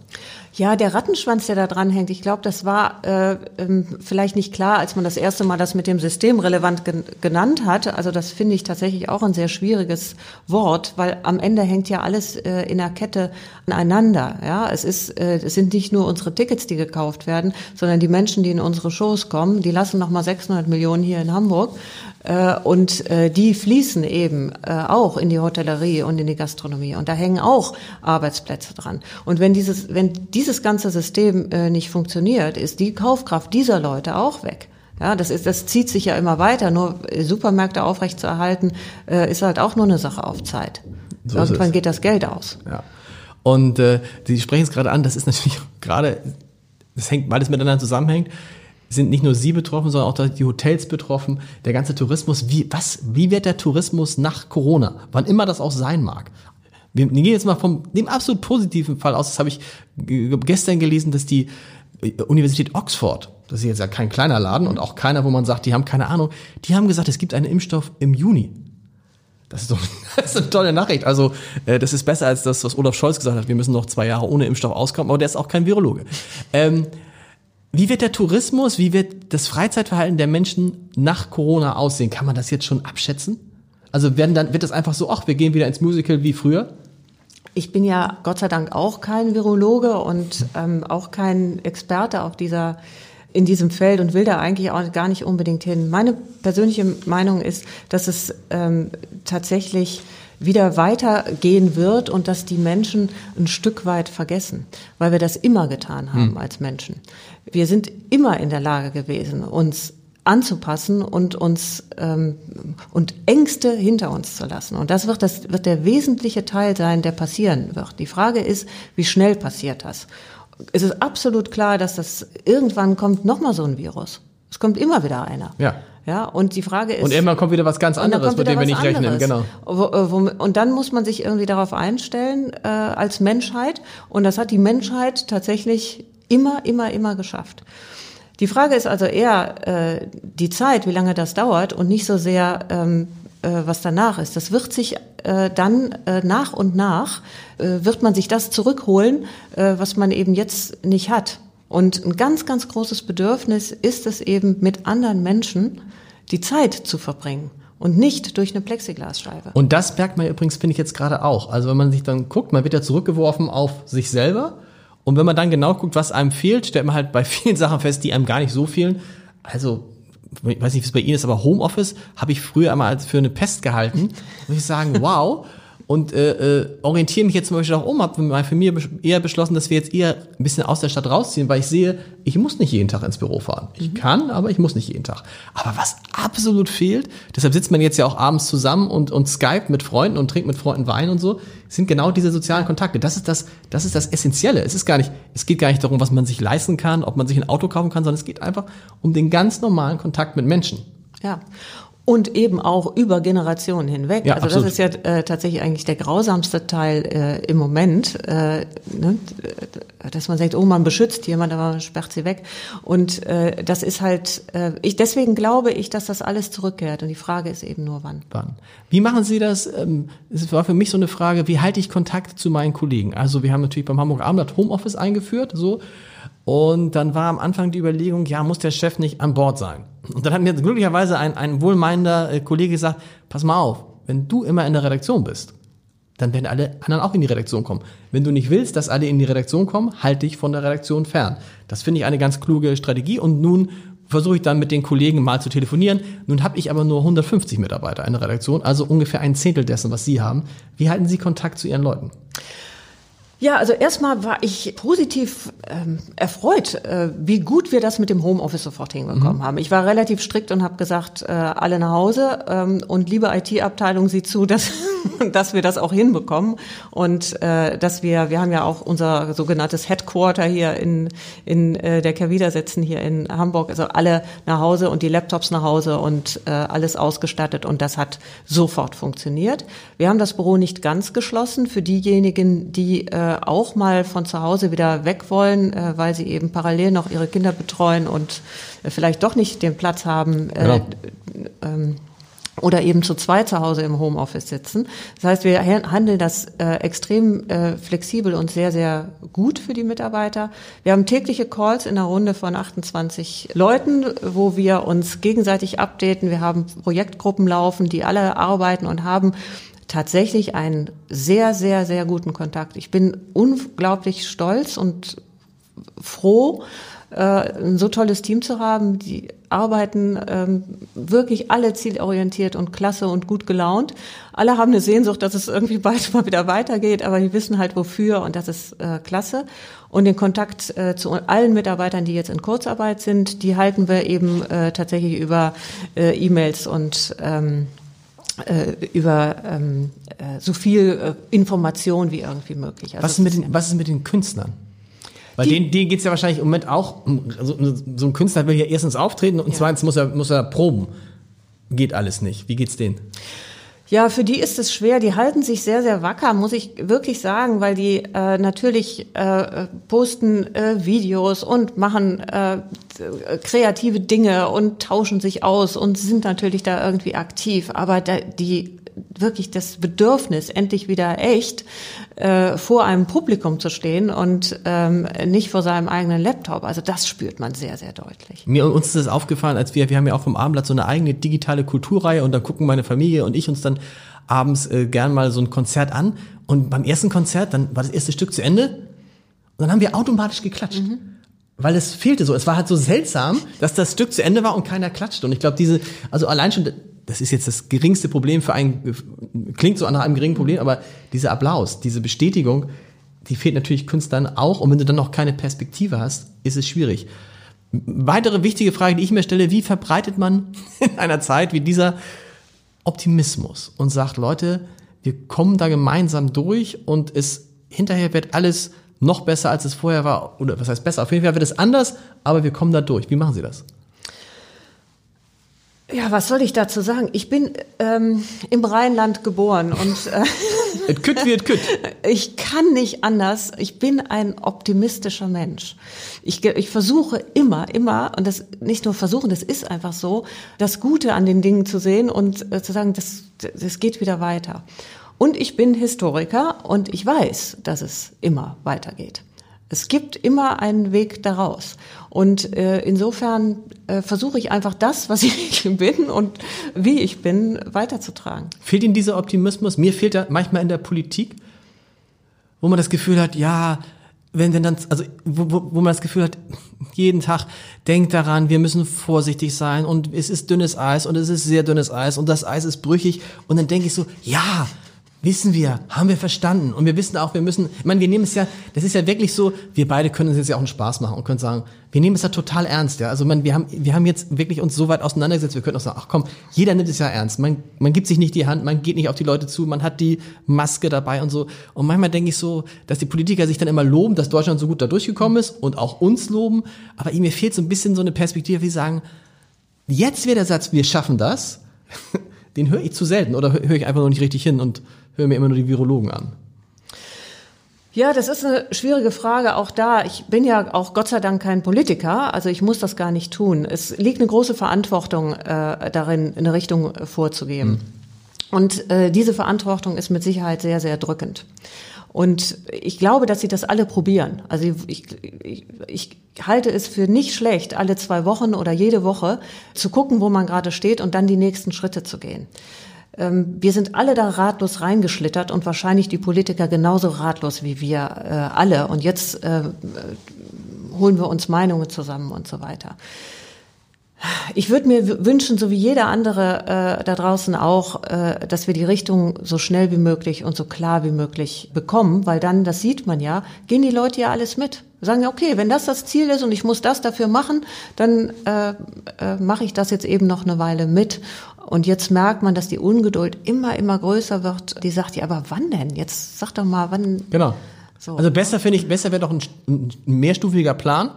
Ja, der Rattenschwanz, der da dran hängt, ich glaube, das war äh, ähm, vielleicht nicht klar, als man das erste Mal das mit dem System relevant gen genannt hat. Also das finde ich tatsächlich auch ein sehr schwieriges Wort, weil am Ende hängt ja alles äh, in der Kette aneinander. Ja, es ist, äh, es sind nicht nur unsere Tickets, die gekauft werden, sondern die Menschen, die in unsere Shows kommen, die lassen noch mal 600 Millionen hier in Hamburg äh, und äh, die fließen eben äh, auch in die Hotellerie und in die Gastronomie und da hängen auch Arbeitsplätze dran. Und wenn dieses, wenn dieses ganze System äh, nicht funktioniert, ist die Kaufkraft dieser Leute auch weg. Ja, das ist, das zieht sich ja immer weiter. Nur äh, Supermärkte aufrechtzuerhalten, äh, ist halt auch nur eine Sache auf Zeit. So Irgendwann es. geht das Geld aus. Ja. Und äh, Sie sprechen es gerade an, das ist natürlich gerade, das hängt beides miteinander zusammenhängt. Sind nicht nur Sie betroffen, sondern auch die Hotels betroffen, der ganze Tourismus. Wie, was, wie wird der Tourismus nach Corona? Wann immer das auch sein mag. Wir gehen jetzt mal vom dem absolut positiven Fall aus. Das habe ich gestern gelesen, dass die äh, Universität Oxford, das ist jetzt ja kein kleiner Laden und auch keiner, wo man sagt, die haben keine Ahnung, die haben gesagt, es gibt einen Impfstoff im Juni. Das ist, doch, das ist eine tolle Nachricht. Also, äh, das ist besser als das, was Olaf Scholz gesagt hat. Wir müssen noch zwei Jahre ohne Impfstoff auskommen, aber der ist auch kein Virologe. Ähm, wie wird der Tourismus, wie wird das Freizeitverhalten der Menschen nach Corona aussehen? Kann man das jetzt schon abschätzen? Also werden dann, wird das einfach so, ach, wir gehen wieder ins Musical wie früher? Ich bin ja Gott sei Dank auch kein Virologe und ähm, auch kein Experte auf dieser in diesem Feld und will da eigentlich auch gar nicht unbedingt hin. Meine persönliche Meinung ist, dass es ähm, tatsächlich wieder weitergehen wird und dass die Menschen ein Stück weit vergessen, weil wir das immer getan haben als Menschen. Wir sind immer in der Lage gewesen, uns anzupassen und uns ähm, und Ängste hinter uns zu lassen. Und das wird das wird der wesentliche Teil sein, der passieren wird. Die Frage ist, wie schnell passiert das? Es ist absolut klar, dass das irgendwann kommt noch mal so ein Virus. Es kommt immer wieder einer. Ja. Ja. Und die Frage ist Und irgendwann kommt wieder was ganz anderes, mit dem wir nicht rechnen. anderes. Genau. Wo, äh, und dann muss man sich irgendwie darauf einstellen äh, als Menschheit. Und das hat die Menschheit tatsächlich immer, immer, immer geschafft. Die Frage ist also eher äh, die Zeit, wie lange das dauert und nicht so sehr, ähm, äh, was danach ist. Das wird sich äh, dann äh, nach und nach, äh, wird man sich das zurückholen, äh, was man eben jetzt nicht hat. Und ein ganz, ganz großes Bedürfnis ist es eben, mit anderen Menschen die Zeit zu verbringen und nicht durch eine Plexiglasscheibe. Und das merkt man übrigens, finde ich jetzt gerade auch. Also wenn man sich dann guckt, man wird ja zurückgeworfen auf sich selber. Und wenn man dann genau guckt, was einem fehlt, stellt man halt bei vielen Sachen fest, die einem gar nicht so fehlen. Also ich weiß nicht, wie es bei Ihnen ist, aber Homeoffice habe ich früher einmal als für eine Pest gehalten. Muss ich sagen, wow und äh, äh, orientiere mich jetzt zum Beispiel auch um, habe meiner Familie eher beschlossen, dass wir jetzt eher ein bisschen aus der Stadt rausziehen, weil ich sehe, ich muss nicht jeden Tag ins Büro fahren. Ich mhm. kann, aber ich muss nicht jeden Tag. Aber was absolut fehlt, deshalb sitzt man jetzt ja auch abends zusammen und, und Skype mit Freunden und trinkt mit Freunden Wein und so, sind genau diese sozialen Kontakte. Das ist das, das ist das Essentielle. Es ist gar nicht, es geht gar nicht darum, was man sich leisten kann, ob man sich ein Auto kaufen kann, sondern es geht einfach um den ganz normalen Kontakt mit Menschen. Ja und eben auch über Generationen hinweg. Ja, also absolut. das ist ja äh, tatsächlich eigentlich der grausamste Teil äh, im Moment, äh, ne? dass man sagt, oh, man beschützt jemand, aber man sperrt sie weg. Und äh, das ist halt, äh, ich deswegen glaube ich, dass das alles zurückkehrt. Und die Frage ist eben nur, wann. Wann? Wie machen Sie das? Ähm, es war für mich so eine Frage, wie halte ich Kontakt zu meinen Kollegen? Also wir haben natürlich beim Hamburg Abendblatt Homeoffice eingeführt, so. Und dann war am Anfang die Überlegung, ja, muss der Chef nicht an Bord sein? Und dann hat mir glücklicherweise ein, ein wohlmeinender äh, Kollege gesagt, pass mal auf, wenn du immer in der Redaktion bist, dann werden alle anderen auch in die Redaktion kommen. Wenn du nicht willst, dass alle in die Redaktion kommen, halte dich von der Redaktion fern. Das finde ich eine ganz kluge Strategie und nun versuche ich dann mit den Kollegen mal zu telefonieren. Nun habe ich aber nur 150 Mitarbeiter in der Redaktion, also ungefähr ein Zehntel dessen, was Sie haben. Wie halten Sie Kontakt zu Ihren Leuten? Ja, also erstmal war ich positiv ähm, erfreut, äh, wie gut wir das mit dem Homeoffice sofort hinbekommen mhm. haben. Ich war relativ strikt und habe gesagt, äh, alle nach Hause ähm, und liebe IT-Abteilung sieht zu, dass, dass wir das auch hinbekommen und äh, dass wir, wir haben ja auch unser sogenanntes Headquarter hier in, in äh, der Kervida sitzen hier in Hamburg, also alle nach Hause und die Laptops nach Hause und äh, alles ausgestattet und das hat sofort funktioniert. Wir haben das Büro nicht ganz geschlossen für diejenigen, die äh, äh, auch mal von zu Hause wieder weg wollen, äh, weil sie eben parallel noch ihre Kinder betreuen und äh, vielleicht doch nicht den Platz haben. Äh, genau. ähm, oder eben zu zweit zu Hause im Homeoffice sitzen. Das heißt, wir handeln das äh, extrem äh, flexibel und sehr, sehr gut für die Mitarbeiter. Wir haben tägliche Calls in einer Runde von 28 Leuten, wo wir uns gegenseitig updaten. Wir haben Projektgruppen laufen, die alle arbeiten und haben tatsächlich einen sehr, sehr, sehr guten Kontakt. Ich bin unglaublich stolz und froh, äh, ein so tolles Team zu haben. Die arbeiten ähm, wirklich alle zielorientiert und klasse und gut gelaunt. Alle haben eine Sehnsucht, dass es irgendwie bald mal wieder weitergeht, aber die wissen halt wofür und das ist äh, klasse. Und den Kontakt äh, zu allen Mitarbeitern, die jetzt in Kurzarbeit sind, die halten wir eben tatsächlich über E-Mails und ähm, äh, über ähm, äh, so viel äh, Information wie irgendwie möglich. Also was, ist mit den, was ist mit den Künstlern? Weil die, denen, denen geht es ja wahrscheinlich im Moment auch, also so ein Künstler will ja erstens auftreten und ja. zweitens muss er, muss er proben. Geht alles nicht. Wie geht's denen? Ja, für die ist es schwer. Die halten sich sehr, sehr wacker, muss ich wirklich sagen, weil die äh, natürlich äh, posten äh, Videos und machen äh, kreative Dinge und tauschen sich aus und sind natürlich da irgendwie aktiv. Aber da, die wirklich das Bedürfnis, endlich wieder echt äh, vor einem Publikum zu stehen und ähm, nicht vor seinem eigenen Laptop. Also das spürt man sehr, sehr deutlich. Mir uns ist das aufgefallen, als wir, wir haben ja auch vom Abendblatt so eine eigene digitale Kulturreihe und dann gucken meine Familie und ich uns dann abends äh, gern mal so ein Konzert an. Und beim ersten Konzert, dann war das erste Stück zu Ende und dann haben wir automatisch geklatscht. Mhm weil es fehlte so. Es war halt so seltsam, dass das Stück zu Ende war und keiner klatschte. Und ich glaube, diese, also allein schon das ist jetzt das geringste Problem für einen, klingt so nach einem geringen Problem, aber dieser Applaus, diese Bestätigung, die fehlt natürlich Künstlern auch. Und wenn du dann noch keine Perspektive hast, ist es schwierig. Weitere wichtige Frage, die ich mir stelle, wie verbreitet man in einer Zeit wie dieser Optimismus und sagt, Leute, wir kommen da gemeinsam durch und es hinterher wird alles noch besser, als es vorher war. Oder was heißt besser? Auf jeden Fall wird es anders, aber wir kommen da durch. Wie machen Sie das? Ja, was soll ich dazu sagen? Ich bin ähm, im Rheinland geboren und äh, et kütt wie et kütt. ich kann nicht anders. Ich bin ein optimistischer Mensch. Ich, ich versuche immer, immer, und das nicht nur versuchen, das ist einfach so, das Gute an den Dingen zu sehen und äh, zu sagen, das, das geht wieder weiter. Und ich bin Historiker und ich weiß, dass es immer weitergeht. Es gibt immer einen Weg daraus. Und äh, insofern äh, versuche ich einfach das, was ich bin und wie ich bin, weiterzutragen. Fehlt Ihnen dieser Optimismus? Mir fehlt er manchmal in der Politik, wo man das Gefühl hat, ja, wenn denn dann, also wo, wo, wo man das Gefühl hat, jeden Tag denkt daran, wir müssen vorsichtig sein und es ist dünnes Eis und es ist sehr dünnes Eis und das Eis ist brüchig und dann denke ich so, ja, Wissen wir, haben wir verstanden. Und wir wissen auch, wir müssen, ich meine, wir nehmen es ja, das ist ja wirklich so, wir beide können uns jetzt ja auch einen Spaß machen und können sagen, wir nehmen es ja total ernst, ja. Also man, wir haben, wir haben jetzt wirklich uns so weit auseinandergesetzt, wir können auch sagen, ach komm, jeder nimmt es ja ernst. Man, man gibt sich nicht die Hand, man geht nicht auf die Leute zu, man hat die Maske dabei und so. Und manchmal denke ich so, dass die Politiker sich dann immer loben, dass Deutschland so gut da durchgekommen ist und auch uns loben. Aber mir fehlt so ein bisschen so eine Perspektive, wie sagen, jetzt wäre der Satz, wir schaffen das. Den höre ich zu selten oder höre ich einfach noch nicht richtig hin und höre mir immer nur die Virologen an? Ja, das ist eine schwierige Frage. Auch da, ich bin ja auch Gott sei Dank kein Politiker, also ich muss das gar nicht tun. Es liegt eine große Verantwortung äh, darin, eine Richtung vorzugeben. Hm. Und äh, diese Verantwortung ist mit Sicherheit sehr, sehr drückend. Und ich glaube, dass sie das alle probieren. Also ich, ich, ich halte es für nicht schlecht, alle zwei Wochen oder jede Woche zu gucken, wo man gerade steht und dann die nächsten Schritte zu gehen. Ähm, wir sind alle da ratlos reingeschlittert und wahrscheinlich die Politiker genauso ratlos wie wir äh, alle. Und jetzt äh, holen wir uns Meinungen zusammen und so weiter. Ich würde mir wünschen, so wie jeder andere äh, da draußen auch, äh, dass wir die Richtung so schnell wie möglich und so klar wie möglich bekommen, weil dann, das sieht man ja, gehen die Leute ja alles mit. Sagen ja, okay, wenn das das Ziel ist und ich muss das dafür machen, dann äh, äh, mache ich das jetzt eben noch eine Weile mit. Und jetzt merkt man, dass die Ungeduld immer, immer größer wird. Die sagt ja, aber wann denn? Jetzt sag doch mal, wann. Genau. So. Also besser finde ich, besser wäre doch ein, ein, mehrstufiger Plan,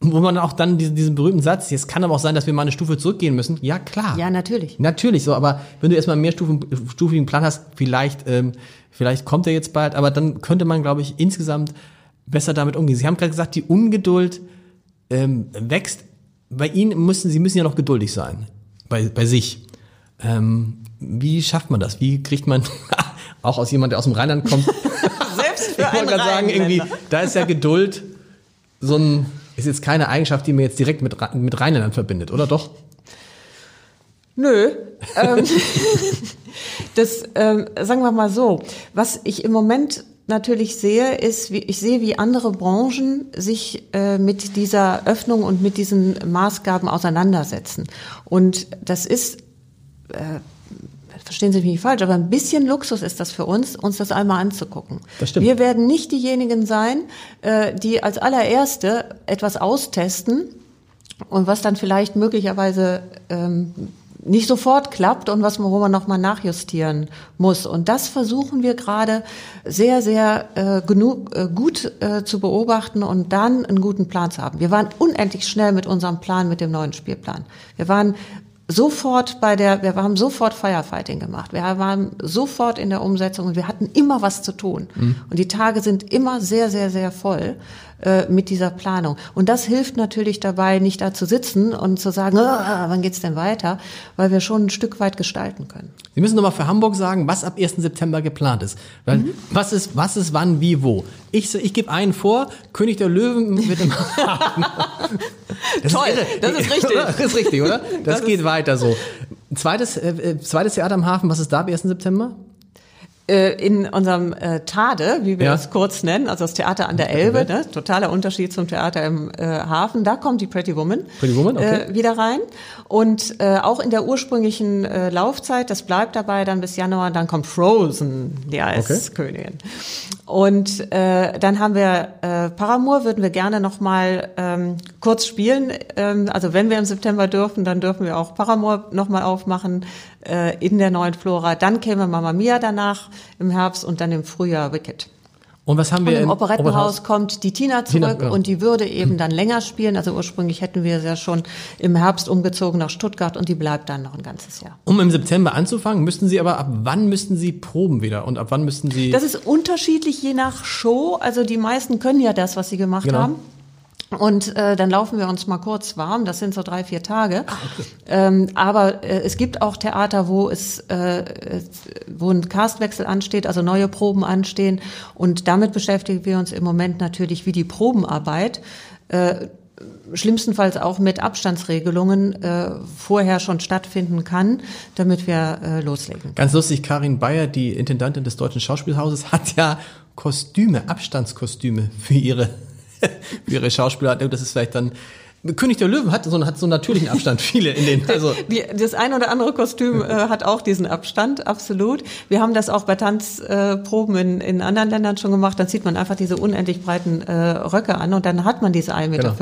wo man auch dann diesen, diesen berühmten Satz, jetzt kann aber auch sein, dass wir mal eine Stufe zurückgehen müssen. Ja, klar. Ja, natürlich. Natürlich, so, aber wenn du erstmal einen mehrstufigen Plan hast, vielleicht, ähm, vielleicht kommt er jetzt bald, aber dann könnte man, glaube ich, insgesamt besser damit umgehen. Sie haben gerade gesagt, die Ungeduld ähm, wächst. Bei Ihnen müssen, Sie müssen ja noch geduldig sein. Bei, bei sich. Ähm, wie schafft man das? Wie kriegt man auch aus jemand, der aus dem Rheinland kommt? Selbst für ich wollte gerade sagen, irgendwie, da ist ja Geduld so ein, ist jetzt keine Eigenschaft, die mir jetzt direkt mit, mit Rheinländern verbindet, oder doch? Nö. Ähm, das, ähm, sagen wir mal so, was ich im Moment natürlich sehe, ist, wie, ich sehe, wie andere Branchen sich äh, mit dieser Öffnung und mit diesen Maßgaben auseinandersetzen. Und das ist äh, verstehen Sie mich nicht falsch, aber ein bisschen Luxus ist das für uns, uns das einmal anzugucken. Das stimmt. Wir werden nicht diejenigen sein, äh, die als allererste etwas austesten und was dann vielleicht möglicherweise ähm, nicht sofort klappt und was wo man nochmal nachjustieren muss. Und das versuchen wir gerade sehr, sehr äh, genug, äh, gut äh, zu beobachten und dann einen guten Plan zu haben. Wir waren unendlich schnell mit unserem Plan, mit dem neuen Spielplan. Wir waren sofort bei der, wir haben sofort Firefighting gemacht. Wir waren sofort in der Umsetzung und wir hatten immer was zu tun. Mhm. Und die Tage sind immer sehr, sehr, sehr voll äh, mit dieser Planung. Und das hilft natürlich dabei, nicht da zu sitzen und zu sagen, oh, wann geht's denn weiter, weil wir schon ein Stück weit gestalten können. Sie müssen nochmal für Hamburg sagen, was ab 1. September geplant ist. Weil mhm. was ist, was ist wann, wie, wo? Ich, ich gebe einen vor, König der Löwen wird im das Toll, ist das ist richtig. das ist richtig, oder? Das, das geht weiter so. Zweites, äh, äh, zweites Theater am Hafen, was ist da am 1. September? Äh, in unserem äh, Tade, wie wir ja. es kurz nennen, also das Theater an der Elbe, ne? totaler Unterschied zum Theater im äh, Hafen, da kommt die Pretty Woman, Pretty Woman okay. äh, wieder rein. Und äh, auch in der ursprünglichen äh, Laufzeit, das bleibt dabei dann bis Januar, dann kommt Frozen, die Eiskönigin. Okay. Und äh, dann haben wir äh, Paramour, würden wir gerne noch mal ähm, kurz spielen. Ähm, also wenn wir im September dürfen, dann dürfen wir auch Paramour noch mal aufmachen äh, in der neuen Flora. Dann käme Mamma Mia danach im Herbst und dann im Frühjahr Wicked. Und was haben wir und im Operettenhaus kommt die Tina zurück Tina, genau. und die würde eben dann länger spielen. Also ursprünglich hätten wir sie ja schon im Herbst umgezogen nach Stuttgart und die bleibt dann noch ein ganzes Jahr. Um im September anzufangen, müssten Sie aber ab wann müssten Sie proben wieder und ab wann müssten Sie Das ist unterschiedlich je nach Show. Also die meisten können ja das, was sie gemacht Genau. haben. Und äh, dann laufen wir uns mal kurz warm, das sind so drei, vier Tage. ähm, aber äh, es gibt auch Theater, wo es, äh, es- wo ein Castwechsel ansteht, also neue Proben anstehen. Und damit beschäftigen wir uns im Moment natürlich wie die Probenarbeit. Äh, schlimmstenfalls auch mit Abstandsregelungen äh, vorher schon stattfinden kann, damit wir äh, loslegen. Ganz lustig, Karin Bayer, die Intendantin des Deutschen Schauspielhauses, hat ja Kostüme, Abstandskostüme für ihre, für ihre Schauspieler. Das ist vielleicht dann, König der Löwen hat so, einen- hat so einen natürlichen Abstand, viele in den, also. Die, das ein oder andere Kostüm äh, hat auch diesen Abstand, absolut. Wir haben das auch bei Tanzproben äh, in, in anderen Ländern schon gemacht. Dann zieht man einfach diese unendlich breiten äh, Röcke an und dann hat man diese 1,50 Meter.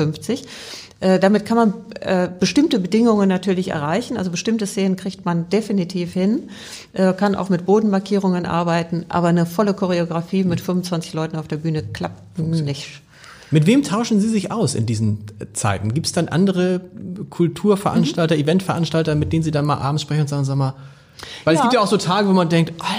Äh, damit kann man äh, bestimmte Bedingungen natürlich erreichen. Also bestimmte Szenen kriegt man definitiv hin, äh, kann auch mit Bodenmarkierungen arbeiten, aber eine volle Choreografie mit 25 Leuten auf der Bühne klappt nicht. Mit wem tauschen Sie sich aus in diesen Zeiten? Gibt es dann andere Kulturveranstalter, Mhm. Eventveranstalter, mit denen Sie dann mal abends sprechen und sagen, sag mal, weil es Ja. gibt ja auch so Tage, wo man denkt, Alter,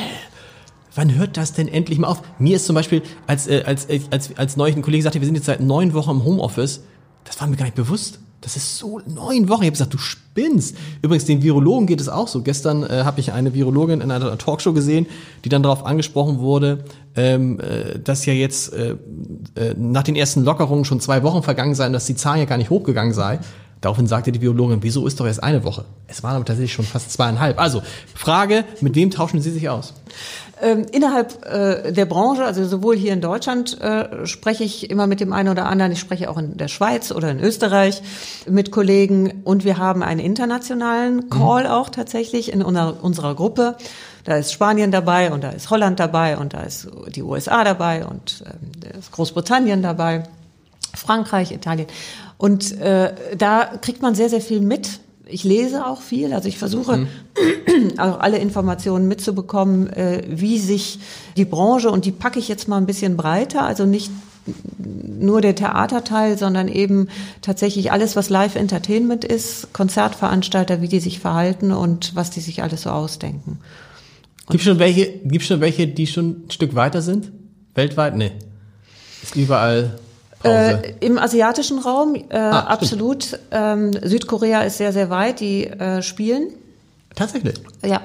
wann hört das denn endlich mal auf? Mir ist zum Beispiel, als, äh, als, äh, als, als neulich ein Kollege sagte, wir sind jetzt seit neun Wochen im Homeoffice, das war mir gar nicht bewusst. Das ist so neun Wochen. Ich habe gesagt, du spinnst. Übrigens, den Virologen geht es auch so. Gestern äh, habe ich eine Virologin in einer Talkshow gesehen, die dann darauf angesprochen wurde, ähm, äh, dass ja jetzt äh, äh, nach den ersten Lockerungen schon zwei Wochen vergangen seien, dass die Zahl ja gar nicht hochgegangen sei. Daraufhin sagte die Virologin, wieso ist doch erst eine Woche? Es waren aber tatsächlich schon fast zweieinhalb. Also, Frage, mit wem tauschen Sie sich aus? Ähm, innerhalb äh, der Branche, also sowohl hier in Deutschland äh, spreche ich immer mit dem einen oder anderen, ich spreche auch in der Schweiz oder in Österreich mit Kollegen und wir haben einen internationalen Call auch tatsächlich in unserer, unserer Gruppe. Da ist Spanien dabei und da ist Holland dabei und da ist die USA dabei und ist Großbritannien dabei, Frankreich, Italien. Und äh, da kriegt man sehr, sehr viel mit. Ich lese auch viel, also ich versuche auch alle Informationen mitzubekommen, äh, wie sich die Branche, und die packe ich jetzt mal ein bisschen breiter, also nicht nur der Theaterteil, sondern eben tatsächlich alles, was Live-Entertainment ist, Konzertveranstalter, wie die sich verhalten und was die sich alles so ausdenken. Gibt schon welche, gibt schon welche, die schon ein Stück weiter sind? Weltweit? Nee. Ist überall. Äh, Im asiatischen Raum äh, Ah, absolut. Ähm, Südkorea ist sehr, sehr weit, die äh, spielen. Tatsächlich. Ja.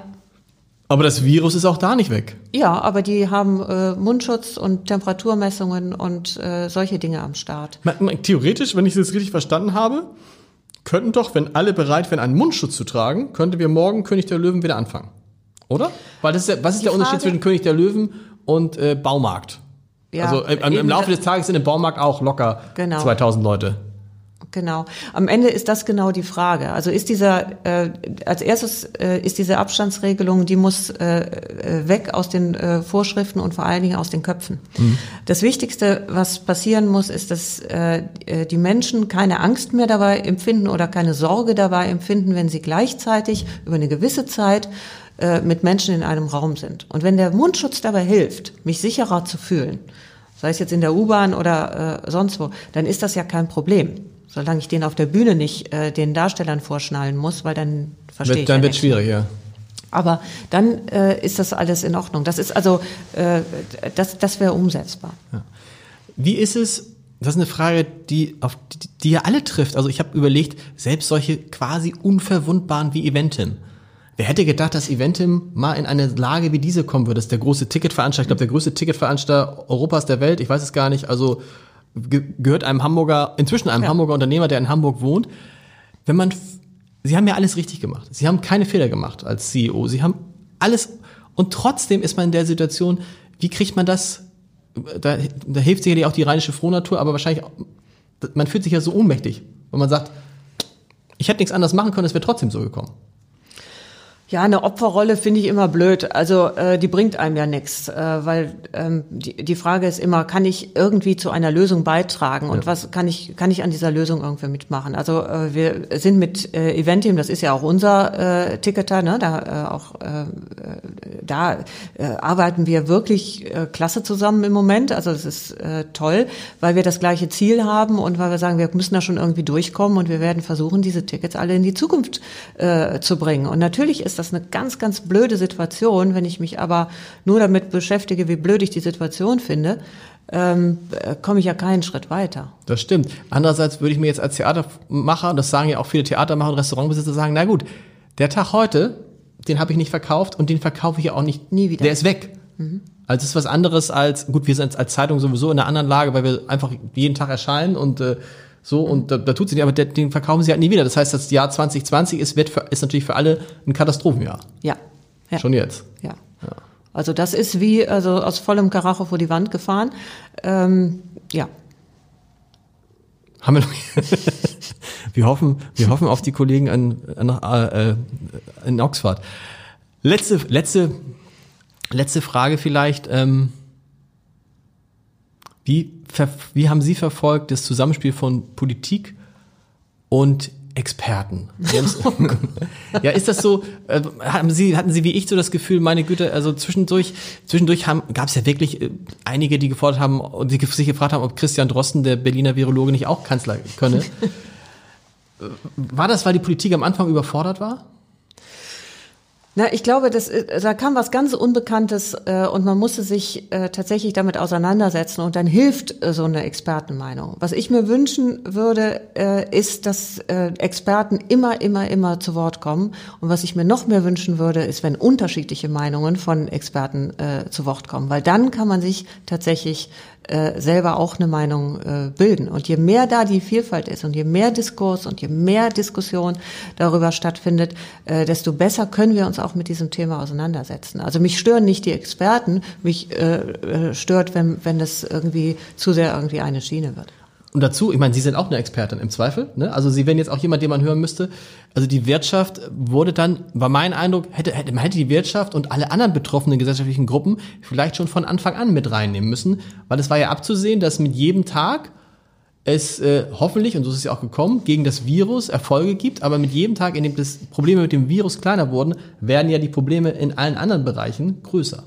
Aber das Virus ist auch da nicht weg. Ja, aber die haben äh, Mundschutz und Temperaturmessungen und äh, solche Dinge am Start. Man, man, theoretisch, wenn ich das richtig verstanden habe, könnten doch, wenn alle bereit wären, einen Mundschutz zu tragen, könnten wir morgen König der Löwen wieder anfangen. Oder? Weil das ist ja, was ist Die der Unterschied Frage- zwischen König der Löwen und äh, Baumarkt? Ja, also im, im Laufe des Tages sind im Baumarkt auch locker Genau. 2000 Leute. Genau. Am Ende ist das genau die Frage. Also ist dieser, äh, als erstes äh, ist diese Abstandsregelung, die muss äh, äh, weg aus den äh, Vorschriften und vor allen Dingen aus den Köpfen. Das Wichtigste, was passieren muss, ist, dass äh, äh, die Menschen keine Angst mehr dabei empfinden oder keine Sorge dabei empfinden, wenn sie gleichzeitig über eine gewisse Zeit äh, mit Menschen in einem Raum sind. Und wenn der Mundschutz dabei hilft, mich sicherer zu fühlen, sei es jetzt in der U-Bahn oder äh, sonst wo, dann ist das ja kein Problem. Solange ich den auf der Bühne nicht äh, den Darstellern vorschnallen muss, weil dann verstehe ich dann ja wird schwierig, ja. Aber dann äh, ist das alles in Ordnung. Das ist also, äh, das, das wäre umsetzbar. Wie ist es, das ist eine Frage, die, auf, die, die ja alle trifft. Also ich habe überlegt, selbst solche quasi unverwundbaren wie Eventim. Wer hätte gedacht, dass Eventim mal in eine Lage wie diese kommen würde? Das ist der große Ticketveranstalter, ich glaube, der größte Ticketveranstalter Europas der Welt, ich weiß es gar nicht, also ge gehört einem Hamburger, inzwischen einem Ja. Hamburger Unternehmer, der in Hamburg wohnt. Wenn man, Sie haben ja alles richtig gemacht. Sie haben keine Fehler gemacht als CEO. Sie haben alles, und trotzdem ist man in der Situation, wie kriegt man das da, da hilft sicherlich auch die rheinische Frohnatur, aber wahrscheinlich, man fühlt sich ja so ohnmächtig, wenn man sagt, ich hätte nichts anderes machen können, es wäre trotzdem so gekommen. Ja, eine Opferrolle finde ich immer blöd. Also äh, die bringt einem ja nichts, äh, weil ähm, die, die Frage ist immer, kann ich irgendwie zu einer Lösung beitragen und ja. was kann ich kann ich an dieser Lösung irgendwie mitmachen? Also äh, wir sind mit äh, Eventim, das ist ja auch unser äh, Ticketer, ne? da äh, auch äh, da äh, arbeiten wir wirklich äh, klasse zusammen im Moment. Also es ist äh, toll, weil wir das gleiche Ziel haben und weil wir sagen, wir müssen da schon irgendwie durchkommen und wir werden versuchen, diese Tickets alle in die Zukunft äh, zu bringen. Und natürlich ist ist das eine ganz, ganz blöde Situation. Wenn ich mich aber nur damit beschäftige, wie blöd ich die Situation finde, ähm, äh, komme ich ja keinen Schritt weiter. Das stimmt. Andererseits würde ich mir jetzt als Theatermacher, das sagen ja auch viele Theatermacher und Restaurantbesitzer, sagen, na gut, der Tag heute, den habe ich nicht verkauft und den verkaufe ich ja auch nicht. Nie wieder. Der ist weg. Mhm. Also es ist was anderes als, gut, wir sind als Zeitung sowieso in einer anderen Lage, weil wir einfach jeden Tag erscheinen und äh, so, und da, da tut sie nicht, aber der, den verkaufen sie halt nie wieder. Das heißt, das Jahr 2020 ist, wird für, ist natürlich für alle ein Katastrophenjahr. Ja. ja. Schon jetzt. Ja. ja. Also das ist wie also aus vollem Karacho vor die Wand gefahren. Ähm, ja. Haben wir noch wir hoffen, wir hoffen auf die Kollegen an, an, äh, in Oxford. Letzte, letzte, letzte Frage vielleicht. Ähm, wie, wie haben Sie verfolgt das Zusammenspiel von Politik und Experten. Oh ja, ist das so, äh, haben Sie, hatten Sie wie ich so das Gefühl, meine Güte, also zwischendurch, zwischendurch gab es ja wirklich äh, einige, die gefordert haben und die sich gefragt haben, ob Christian Drosten, der Berliner Virologe, nicht auch Kanzler könne. War das, weil die Politik am Anfang überfordert war? Na, ich glaube, das, äh, da kam was ganz Unbekanntes äh, und man musste sich äh, tatsächlich damit auseinandersetzen und dann hilft äh, so eine Expertenmeinung. Was ich mir wünschen würde, äh, ist, dass äh, Experten immer, immer, immer zu Wort kommen. Und was ich mir noch mehr wünschen würde, ist, wenn unterschiedliche Meinungen von Experten äh, zu Wort kommen, weil dann kann man sich tatsächlich äh, selber auch eine Meinung äh, bilden. Und je mehr da die Vielfalt ist und je mehr Diskurs und je mehr Diskussion darüber stattfindet, äh, desto besser können wir uns auch mit diesem Thema auseinandersetzen. Also mich stören nicht die Experten, mich äh, äh stört, wenn, wenn das irgendwie zu sehr irgendwie eine Schiene wird. Und dazu, ich meine, Sie sind auch eine Expertin im Zweifel. Ne? Also Sie wären jetzt auch jemand, den man hören müsste. Also die Wirtschaft wurde dann, war mein Eindruck, hätte, hätte, man hätte die Wirtschaft und alle anderen betroffenen gesellschaftlichen Gruppen vielleicht schon von Anfang an mit reinnehmen müssen. Weil es war ja abzusehen, dass mit jedem Tag es äh, hoffentlich, und so ist es ja auch gekommen, gegen das Virus Erfolge gibt, aber mit jedem Tag, in dem das Probleme mit dem Virus kleiner wurden, werden ja die Probleme in allen anderen Bereichen größer.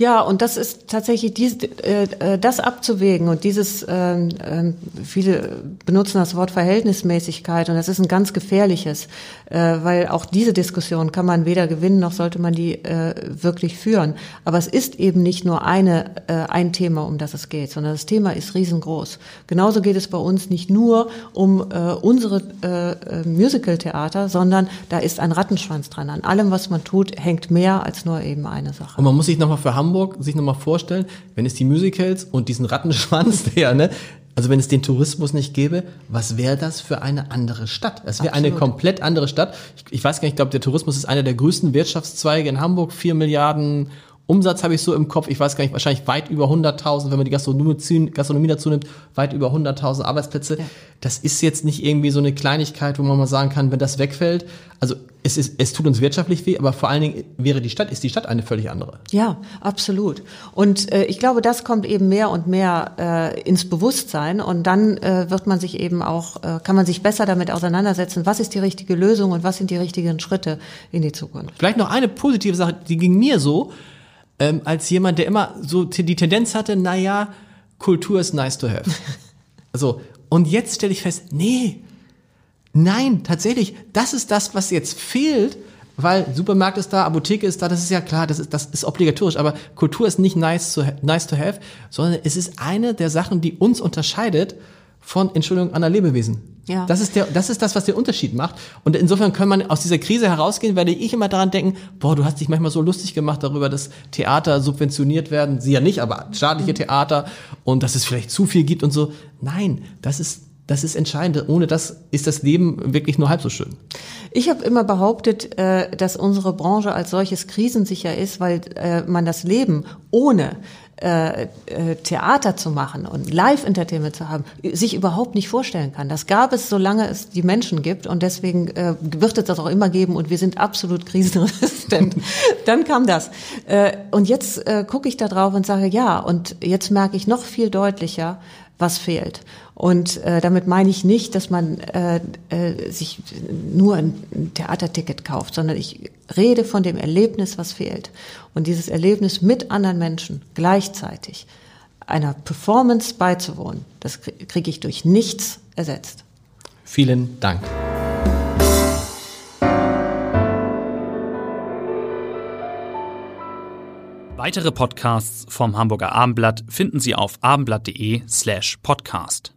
Ja, und das ist tatsächlich dies, äh, äh, das abzuwägen und dieses, äh, viele benutzen das Wort Verhältnismäßigkeit und das ist ein ganz gefährliches, äh, weil auch diese Diskussion kann man weder gewinnen noch sollte man die äh, wirklich führen. Aber es ist eben nicht nur eine, äh, ein Thema, um das es geht, sondern das Thema ist riesengroß. Genauso geht es bei uns nicht nur um äh, unsere äh, äh Musical-Theater, sondern da ist ein Rattenschwanz dran. An allem, was man tut, hängt mehr als nur eben eine Sache. Und man muss sich nochmal für Hamburg Hamburg sich nochmal vorstellen, wenn es die Musicals und diesen Rattenschwanz, der, ne, also wenn es den Tourismus nicht gäbe, was wäre das für eine andere Stadt? Es wäre eine komplett andere Stadt. Ich, ich weiß gar nicht, ich glaube, der Tourismus ist einer der größten Wirtschaftszweige in Hamburg. Vier Milliarden Umsatz habe ich so im Kopf. Ich weiß gar nicht, wahrscheinlich weit über 100.000, wenn man die Gastronomie, Gastronomie dazu nimmt, weit über 100.000 Arbeitsplätze. Ja. Das ist jetzt nicht irgendwie so eine Kleinigkeit, wo man mal sagen kann, wenn das wegfällt. Also es, ist, es tut uns wirtschaftlich weh, aber vor allen Dingen wäre die Stadt, ist die Stadt eine völlig andere. Ja, absolut. Und äh, ich glaube, das kommt eben mehr und mehr äh, ins Bewusstsein und dann äh, wird man sich eben auch, äh, kann man sich besser damit auseinandersetzen, was ist die richtige Lösung und was sind die richtigen Schritte in die Zukunft. Vielleicht noch eine positive Sache, die ging mir so, ähm, als jemand, der immer so die Tendenz hatte, naja, Kultur ist nice to have. Also, und jetzt stelle ich fest, nee, Nein, tatsächlich, das ist das, was jetzt fehlt, weil Supermarkt ist da, Apotheke ist da, das ist ja klar, das ist, das ist obligatorisch, aber Kultur ist nicht nice to, nice to have, sondern es ist eine der Sachen, die uns unterscheidet von, Entschuldigung, anderen Lebewesen. Ja. Das ist der, das ist das, was den Unterschied macht. Und insofern kann man aus dieser Krise herausgehen, werde ich immer daran denken, boah, du hast dich manchmal so lustig gemacht darüber, dass Theater subventioniert werden. Sie ja nicht, aber staatliche mhm. Theater und dass es vielleicht zu viel gibt und so. Nein, das ist das ist entscheidend. Ohne das ist das Leben wirklich nur halb so schön. Ich habe immer behauptet, äh, dass unsere Branche als solches krisensicher ist, weil äh, man das Leben ohne äh, äh, Theater zu machen und Live-Entertainment zu haben, sich überhaupt nicht vorstellen kann. Das gab es, solange es die Menschen gibt und deswegen äh, wird es das auch immer geben und wir sind absolut krisenresistent. Dann kam das. Äh, und jetzt äh, gucke ich da drauf und sage, ja, und jetzt merke ich noch viel deutlicher, was fehlt. Und äh, damit meine ich nicht, dass man äh, äh, sich nur ein Theaterticket kauft, sondern ich rede von dem Erlebnis, was fehlt. Und dieses Erlebnis mit anderen Menschen gleichzeitig einer Performance beizuwohnen, das kriege ich durch nichts ersetzt. Vielen Dank. Weitere Podcasts vom Hamburger Abendblatt finden Sie auf abendblatt.de slash podcast.